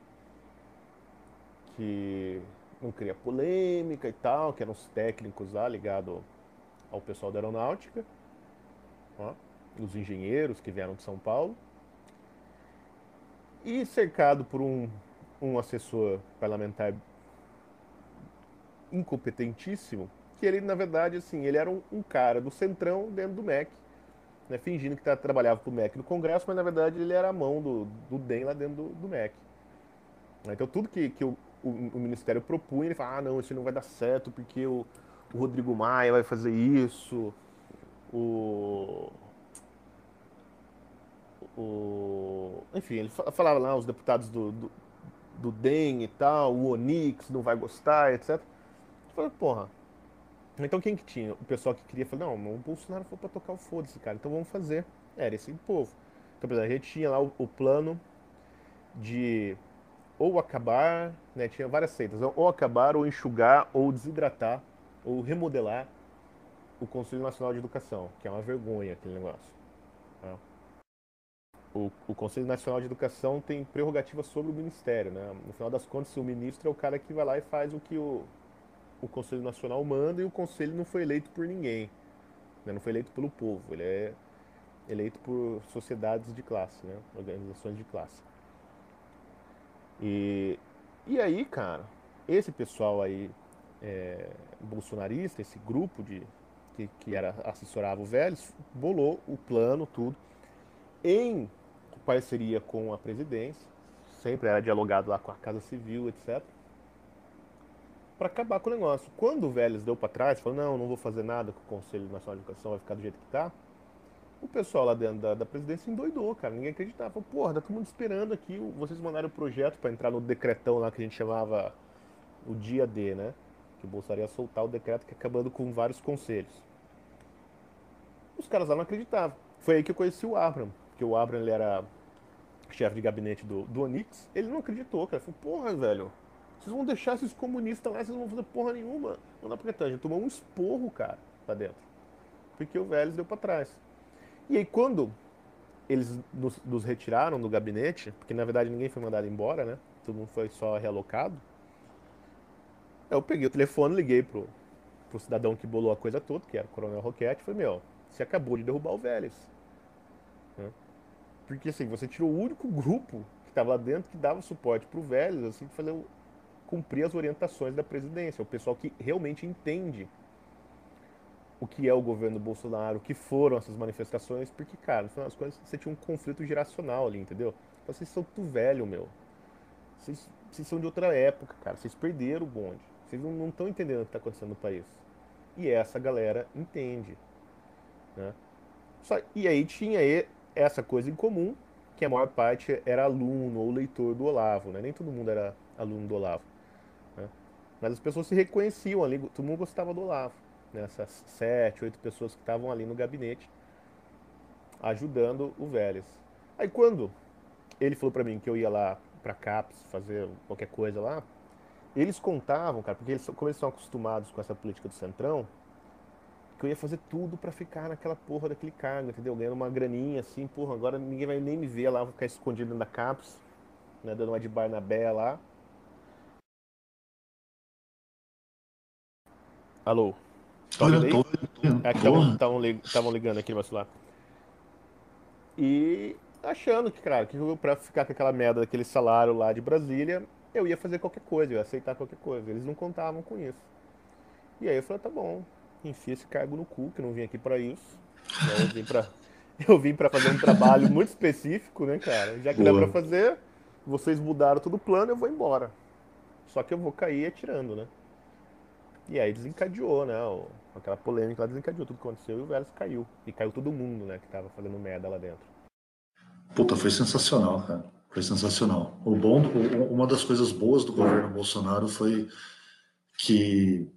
que não cria polêmica e tal, que eram os técnicos lá ligados ao pessoal da aeronáutica, ó, os engenheiros que vieram de São Paulo, e cercado por um, um assessor parlamentar incompetentíssimo, que ele, na verdade, assim, ele era um, um cara do centrão dentro do MEC, né, fingindo que tá, trabalhava para o MEC no Congresso, mas na verdade ele era a mão do, do DEM lá dentro do, do MEC. Então tudo que, que o, o, o, Ministério propunha, ele fala, ah não, isso não vai dar certo porque o, o Rodrigo Maia vai fazer isso, o, o enfim, ele falava lá, os deputados do, do, do DEM e tal, o Onix não vai gostar, etc. Eu falei, porra, então quem que tinha? O pessoal que queria falar, não, o Bolsonaro foi para tocar o foda-se, cara, então vamos fazer. Era esse povo. Então, a gente tinha lá o, o plano de ou acabar, né, tinha várias seitas, ou acabar, ou enxugar, ou desidratar, ou remodelar o Conselho Nacional de Educação, que é uma vergonha aquele negócio. Tá? O, o, Conselho Nacional de Educação tem prerrogativa sobre o Ministério, né? No final das contas, o ministro é o cara que vai lá e faz o que o, o Conselho Nacional manda e o Conselho não foi eleito por ninguém. Né? Não foi eleito pelo povo, ele é eleito por sociedades de classe, né? organizações de classe. E, e aí, cara, esse pessoal aí é, bolsonarista, esse grupo de que, que era assessorava o Vélez, bolou o plano, tudo, em parceria com a presidência, sempre era dialogado lá com a Casa Civil, etc para acabar com o negócio. Quando o Vélez deu para trás, falou: não, não vou fazer nada com o Conselho Nacional de Educação, vai ficar do jeito que está. O pessoal lá dentro da, da presidência endoidou, cara. Ninguém acreditava. Falou, porra, tá todo mundo esperando aqui. Vocês mandaram o projeto para entrar no decretão lá que a gente chamava o dia D, né? Que o Bolsonaro ia soltar o decreto que acabando com vários conselhos. Os caras lá não acreditavam. Foi aí que eu conheci o Abram. Porque o Abram ele era chefe de gabinete do, do Onix. Ele não acreditou, cara. Falou, porra, velho vocês vão deixar esses comunistas lá, vocês não vão fazer porra nenhuma. Não dá pra gente tomou um esporro, cara, lá dentro. Porque o Vélez deu para trás. E aí, quando eles nos, nos, retiraram do gabinete, porque na verdade ninguém foi mandado embora, né? Todo mundo foi só realocado. Eu peguei o telefone, liguei pro, pro cidadão que bolou a coisa toda, que era o Coronel Roquete, e falei, meu, você acabou de derrubar o Vélez. Né? Porque assim, você tirou o único grupo que estava lá dentro que dava suporte pro Vélez, assim, fazer cumprir as orientações da presidência, o pessoal que realmente entende o que é o governo Bolsonaro, o que foram essas manifestações, porque, cara, no final das contas, você tinha um conflito geracional ali, entendeu? Então, vocês são tudo velho, meu. Vocês, vocês são de outra época, cara. Vocês perderam o bonde. Vocês não estão entendendo o que está acontecendo no país. E essa galera entende. Né? Só, e aí tinha essa coisa em comum, que a maior parte era aluno ou leitor do Olavo. Né? Nem todo mundo era aluno do Olavo. Mas as pessoas se reconheciam ali, todo mundo gostava do Olavo. Né? Essas sete, oito pessoas que estavam ali no gabinete ajudando o Vélez. Aí quando ele falou para mim que eu ia lá para CAPES fazer qualquer coisa lá, eles contavam, cara, porque eles, como eles são acostumados com essa política do Centrão, que eu ia fazer tudo para ficar naquela porra daquele cargo, entendeu? Ganhando uma graninha assim, porra, agora ninguém vai nem me ver lá, vou ficar escondido dentro da CAPES, né, dando uma de Barnabé lá. Alô? Tá Olha, tô... É estavam ligando aqui no meu celular. E achando que, cara, que pra ficar com aquela merda daquele salário lá de Brasília, eu ia fazer qualquer coisa, eu ia aceitar qualquer coisa. Eles não contavam com isso. E aí eu falei, tá bom, enfia esse cargo no cu, que eu não vim aqui para isso. Eu vim pra, eu vim pra fazer um trabalho muito específico, né, cara? Já que Boa. dá pra fazer, vocês mudaram todo o plano, eu vou embora. Só que eu vou cair atirando, né? E aí desencadeou, né? aquela polêmica lá desencadeou tudo que aconteceu e o Vélez caiu. E caiu todo mundo, né, que tava fazendo merda lá dentro. Puta, foi sensacional, cara. Foi sensacional. O bom, uma das coisas boas do governo Bolsonaro foi que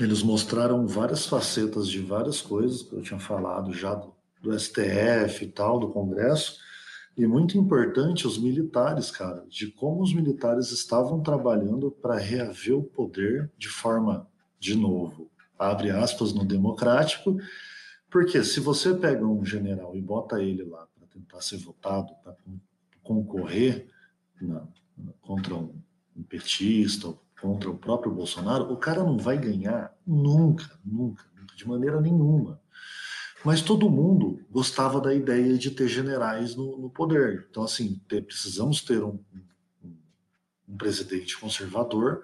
eles mostraram várias facetas de várias coisas que eu tinha falado já do, do STF e tal, do Congresso, e muito importante os militares, cara, de como os militares estavam trabalhando para reaver o poder de forma, de novo, abre aspas, no democrático, porque se você pega um general e bota ele lá para tentar ser votado, para concorrer na, contra um, um petista, contra o próprio Bolsonaro, o cara não vai ganhar nunca, nunca, nunca, de maneira nenhuma. Mas todo mundo gostava da ideia de ter generais no, no poder. Então, assim, precisamos ter um, um, presidente conservador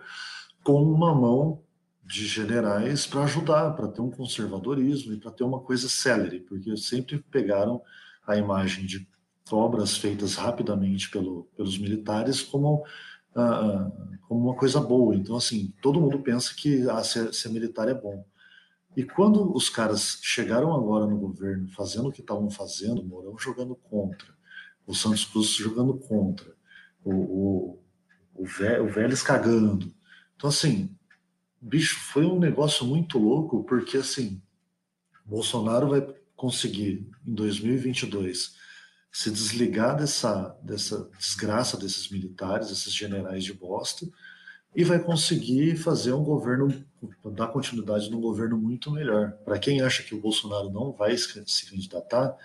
com uma mão de generais para ajudar, para ter um conservadorismo e para ter uma coisa célere, porque sempre pegaram a imagem de obras feitas rapidamente pelo, pelos militares como, ah, como uma coisa boa. Então, assim, todo mundo pensa que ah, ser, ser militar é bom. E quando os caras chegaram agora no governo fazendo o que estavam fazendo, o Mourão jogando contra, o Santos Cruz jogando contra, o, o, o, Vélez cagando. Então, assim, bicho, foi um negócio muito louco, porque assim, Bolsonaro vai conseguir em 2022 se desligar dessa, dessa desgraça desses militares, desses generais de bosta, e vai conseguir fazer um governo, dar continuidade num governo muito melhor. Para quem acha que o Bolsonaro não vai se candidatar,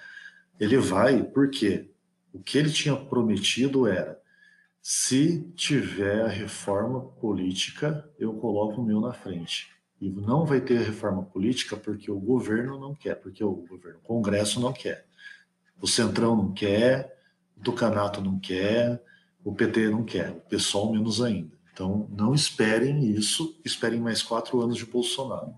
ele vai, porque o que ele tinha prometido era se tiver a reforma política, eu coloco o meu na frente. E não vai ter reforma política porque o governo não quer, porque o governo, o Congresso não quer. O Centrão não quer, o Tucanato não quer, o PT não quer, o PSOL menos ainda. Então, não esperem isso, esperem mais quatro anos de Bolsonaro.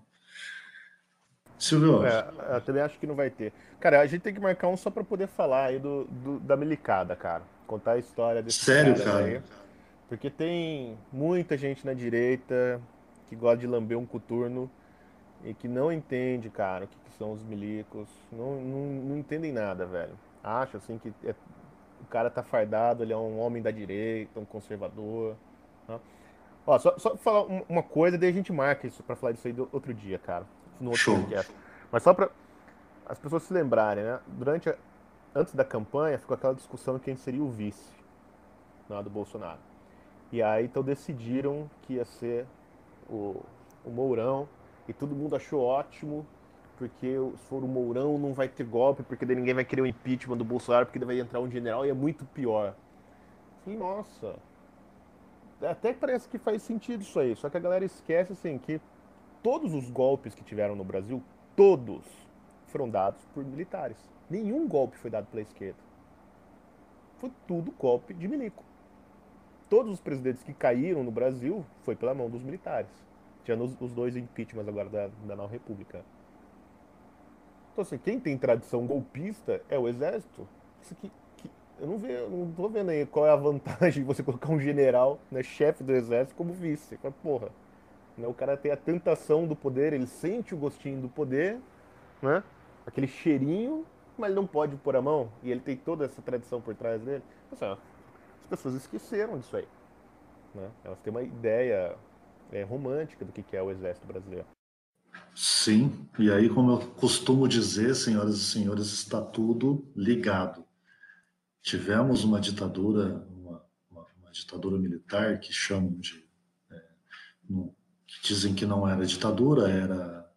Silvio? É, eu também acho que não vai ter. Cara, a gente tem que marcar um só para poder falar aí do, do, da Melicada, cara contar a história desse Sério, cara? Aí, porque tem muita gente na direita que gosta de lamber um coturno e que não entende, cara, o que, que são os milicos. Não, não, não, entendem nada, velho. Acha assim que é, o cara tá fardado, ele é um homem da direita, um conservador. Né? Ó, só, só falar uma coisa, daí a gente marca isso pra falar disso aí do outro dia, cara. No outro Show. podcast. Mas só pra as pessoas se lembrarem, né? Durante a, antes da campanha, ficou aquela discussão de quem seria o vice né, do Bolsonaro. E aí então decidiram que ia ser o, o Mourão, e todo mundo achou ótimo, porque se for o Mourão não vai ter golpe, porque daí ninguém vai querer o impeachment do Bolsonaro, porque daí vai entrar um general e é muito pior. E, nossa, até parece que faz sentido isso aí, só que a galera esquece assim que todos os golpes que tiveram no Brasil, todos foram dados por militares. Nenhum golpe foi dado pela esquerda. Foi tudo golpe de milico. Todos os presidentes que caíram no Brasil foi pela mão dos militares. Tinha os, os dois impeachments agora da, da nova república. Então assim, quem tem tradição golpista é o exército. Isso aqui, eu não, vejo, não tô vendo aí qual é a vantagem de você colocar um general, né, chefe do exército, como vice. Porra, Né? O cara tem a tentação do poder, ele sente o gostinho do poder, né? aquele cheirinho, mas ele não pode pôr a mão. E ele tem toda essa tradição por trás dele. Assim, ó, as pessoas esqueceram disso aí. Né? Elas têm uma ideia é, romântica do que é o exército brasileiro. Sim, e aí, como eu costumo dizer, senhoras e senhores, está tudo ligado. Tivemos uma ditadura, uma, uma, uma ditadura militar que chamam de. É, no, que dizem que não era ditadura, era.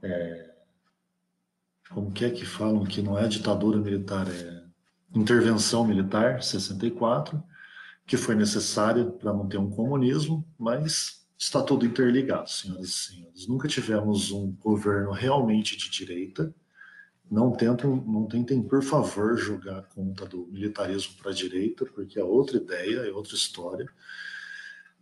É, como que é que falam que não é ditadura militar, é intervenção militar, 64, que foi necessária para manter um comunismo, mas está tudo interligado, senhoras e senhores. Nunca tivemos um governo realmente de direita. Não tentem, não tentem, por favor, jogar conta do militarismo para a direita, porque é outra ideia, é outra história.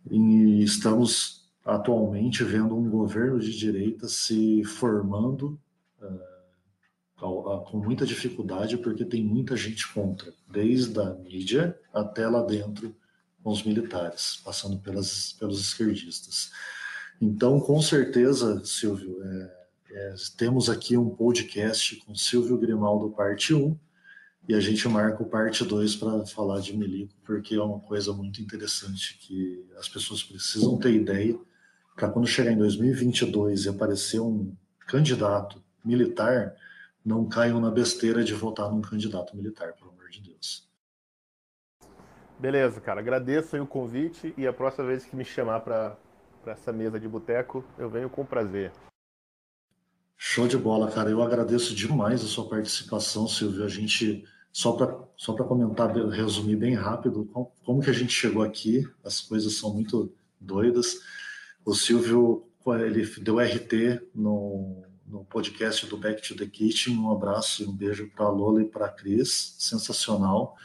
E estamos atualmente vendo um governo de direita se formando uh, com muita dificuldade, porque tem muita gente contra, desde a mídia até lá dentro com os militares, passando pelas, pelos esquerdistas. Então, com certeza, Silvio, é, é, temos aqui um podcast com Silvio Grimaldo, parte 1, e a gente marca o parte 2 para falar de milico, porque é uma coisa muito interessante que as pessoas precisam ter ideia para quando chegar em 2022 e aparecer um candidato militar, não caiam na besteira de votar num candidato militar, pelo amor de Deus. Beleza, cara. Agradeço o convite e a próxima vez que me chamar para essa mesa de boteco, eu venho com prazer. Show de bola, cara. Eu agradeço demais a sua participação, Silvio. A gente, só para só comentar, resumir bem rápido, como, como que a gente chegou aqui, as coisas são muito doidas. O Silvio, ele deu RT no, no podcast do Back to the Kitchen. Um abraço e um beijo para a Lola e para a Cris. Sensacional.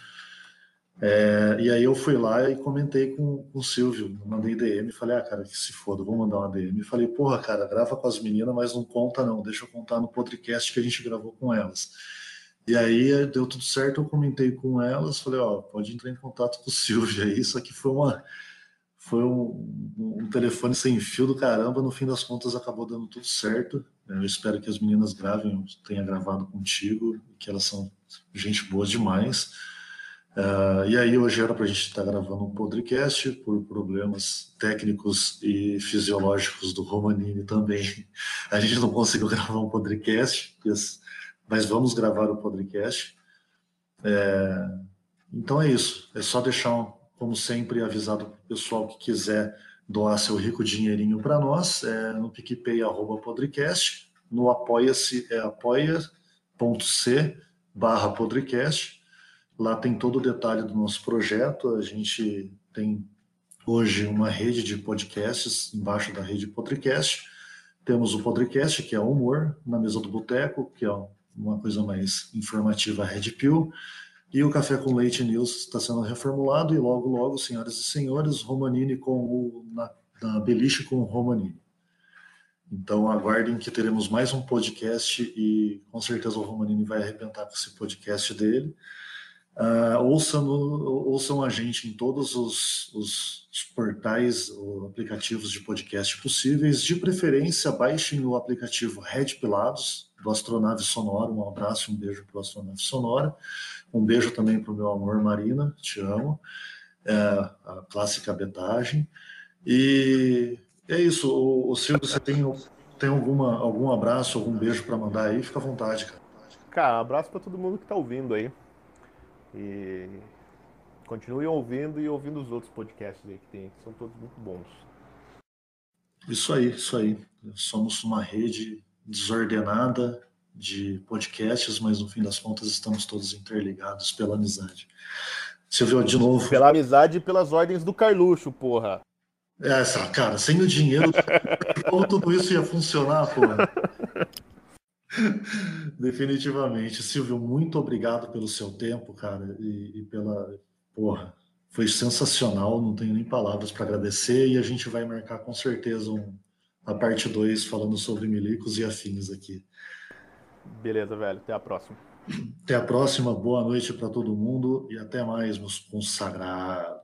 É, e aí eu fui lá e comentei com, com o Silvio, mandei DM, falei, ah, cara, que se foda, vou mandar uma DM. Falei, porra, cara, grava com as meninas, mas não conta não, deixa eu contar no podcast que a gente gravou com elas. E aí deu tudo certo, eu comentei com elas, falei, ó, pode entrar em contato com o Silvio aí, isso aqui foi uma foi um, um, telefone sem fio do caramba, no fim das contas acabou dando tudo certo. Eu espero que as meninas gravem, tenha gravado contigo, que elas são gente boa demais. Uh, e aí hoje era para a gente estar tá gravando um podcast por problemas técnicos e fisiológicos do Romanini também. A gente não conseguiu gravar um podcast, mas vamos gravar o podcast. É, então é isso. É só deixar, como sempre, avisado para o pessoal que quiser doar seu rico dinheirinho para nós, é no PicPay arroba podcast, no apoia-se é apoia.c barra podcast Lá tem todo o detalhe do nosso projeto. A gente tem hoje uma rede de podcasts embaixo da rede Podcast. Temos o podcast, que é o humor, na mesa do boteco, que é uma coisa mais informativa, Red Pill. E o Café com Leite News está sendo reformulado e logo, logo, senhoras e senhores, Romanini com o, na, na Beliche com o Romanini. Então aguardem que teremos mais um podcast e com certeza o Romanini vai arrebentar com esse podcast dele. Uh, ouçam, ouçam a gente em todos os, os, os, portais ou aplicativos de podcast possíveis. De preferência, baixem o aplicativo Red Pilados, do Astronave Sonora. Um abraço, um beijo para o Astronave Sonora. Um beijo também para o meu amor Marina, te amo. É, a clássica betagem. E é isso. O, o Silvio, você tem, tem alguma, algum abraço, algum beijo para mandar aí? Fica à vontade, cara. Cara, abraço para todo mundo que está ouvindo aí. E continue ouvindo e ouvindo os outros podcasts aí que tem, que são todos muito bons. Isso aí, isso aí. Somos uma rede desordenada de podcasts, mas no fim das contas estamos todos interligados pela amizade. Silvio, de novo. Pela amizade e pelas ordens do Carluxo, porra. É, essa, cara, sem o dinheiro, como tudo isso ia funcionar, porra? Definitivamente. Silvio, muito obrigado pelo seu tempo, cara, e, e, pela. Porra, foi sensacional, não tenho nem palavras para agradecer, e a gente vai marcar com certeza um, a parte 2 falando sobre milicos e afins aqui. Beleza, velho. Até a próxima. Até a próxima. Boa noite para todo mundo e até mais, meus consagrados.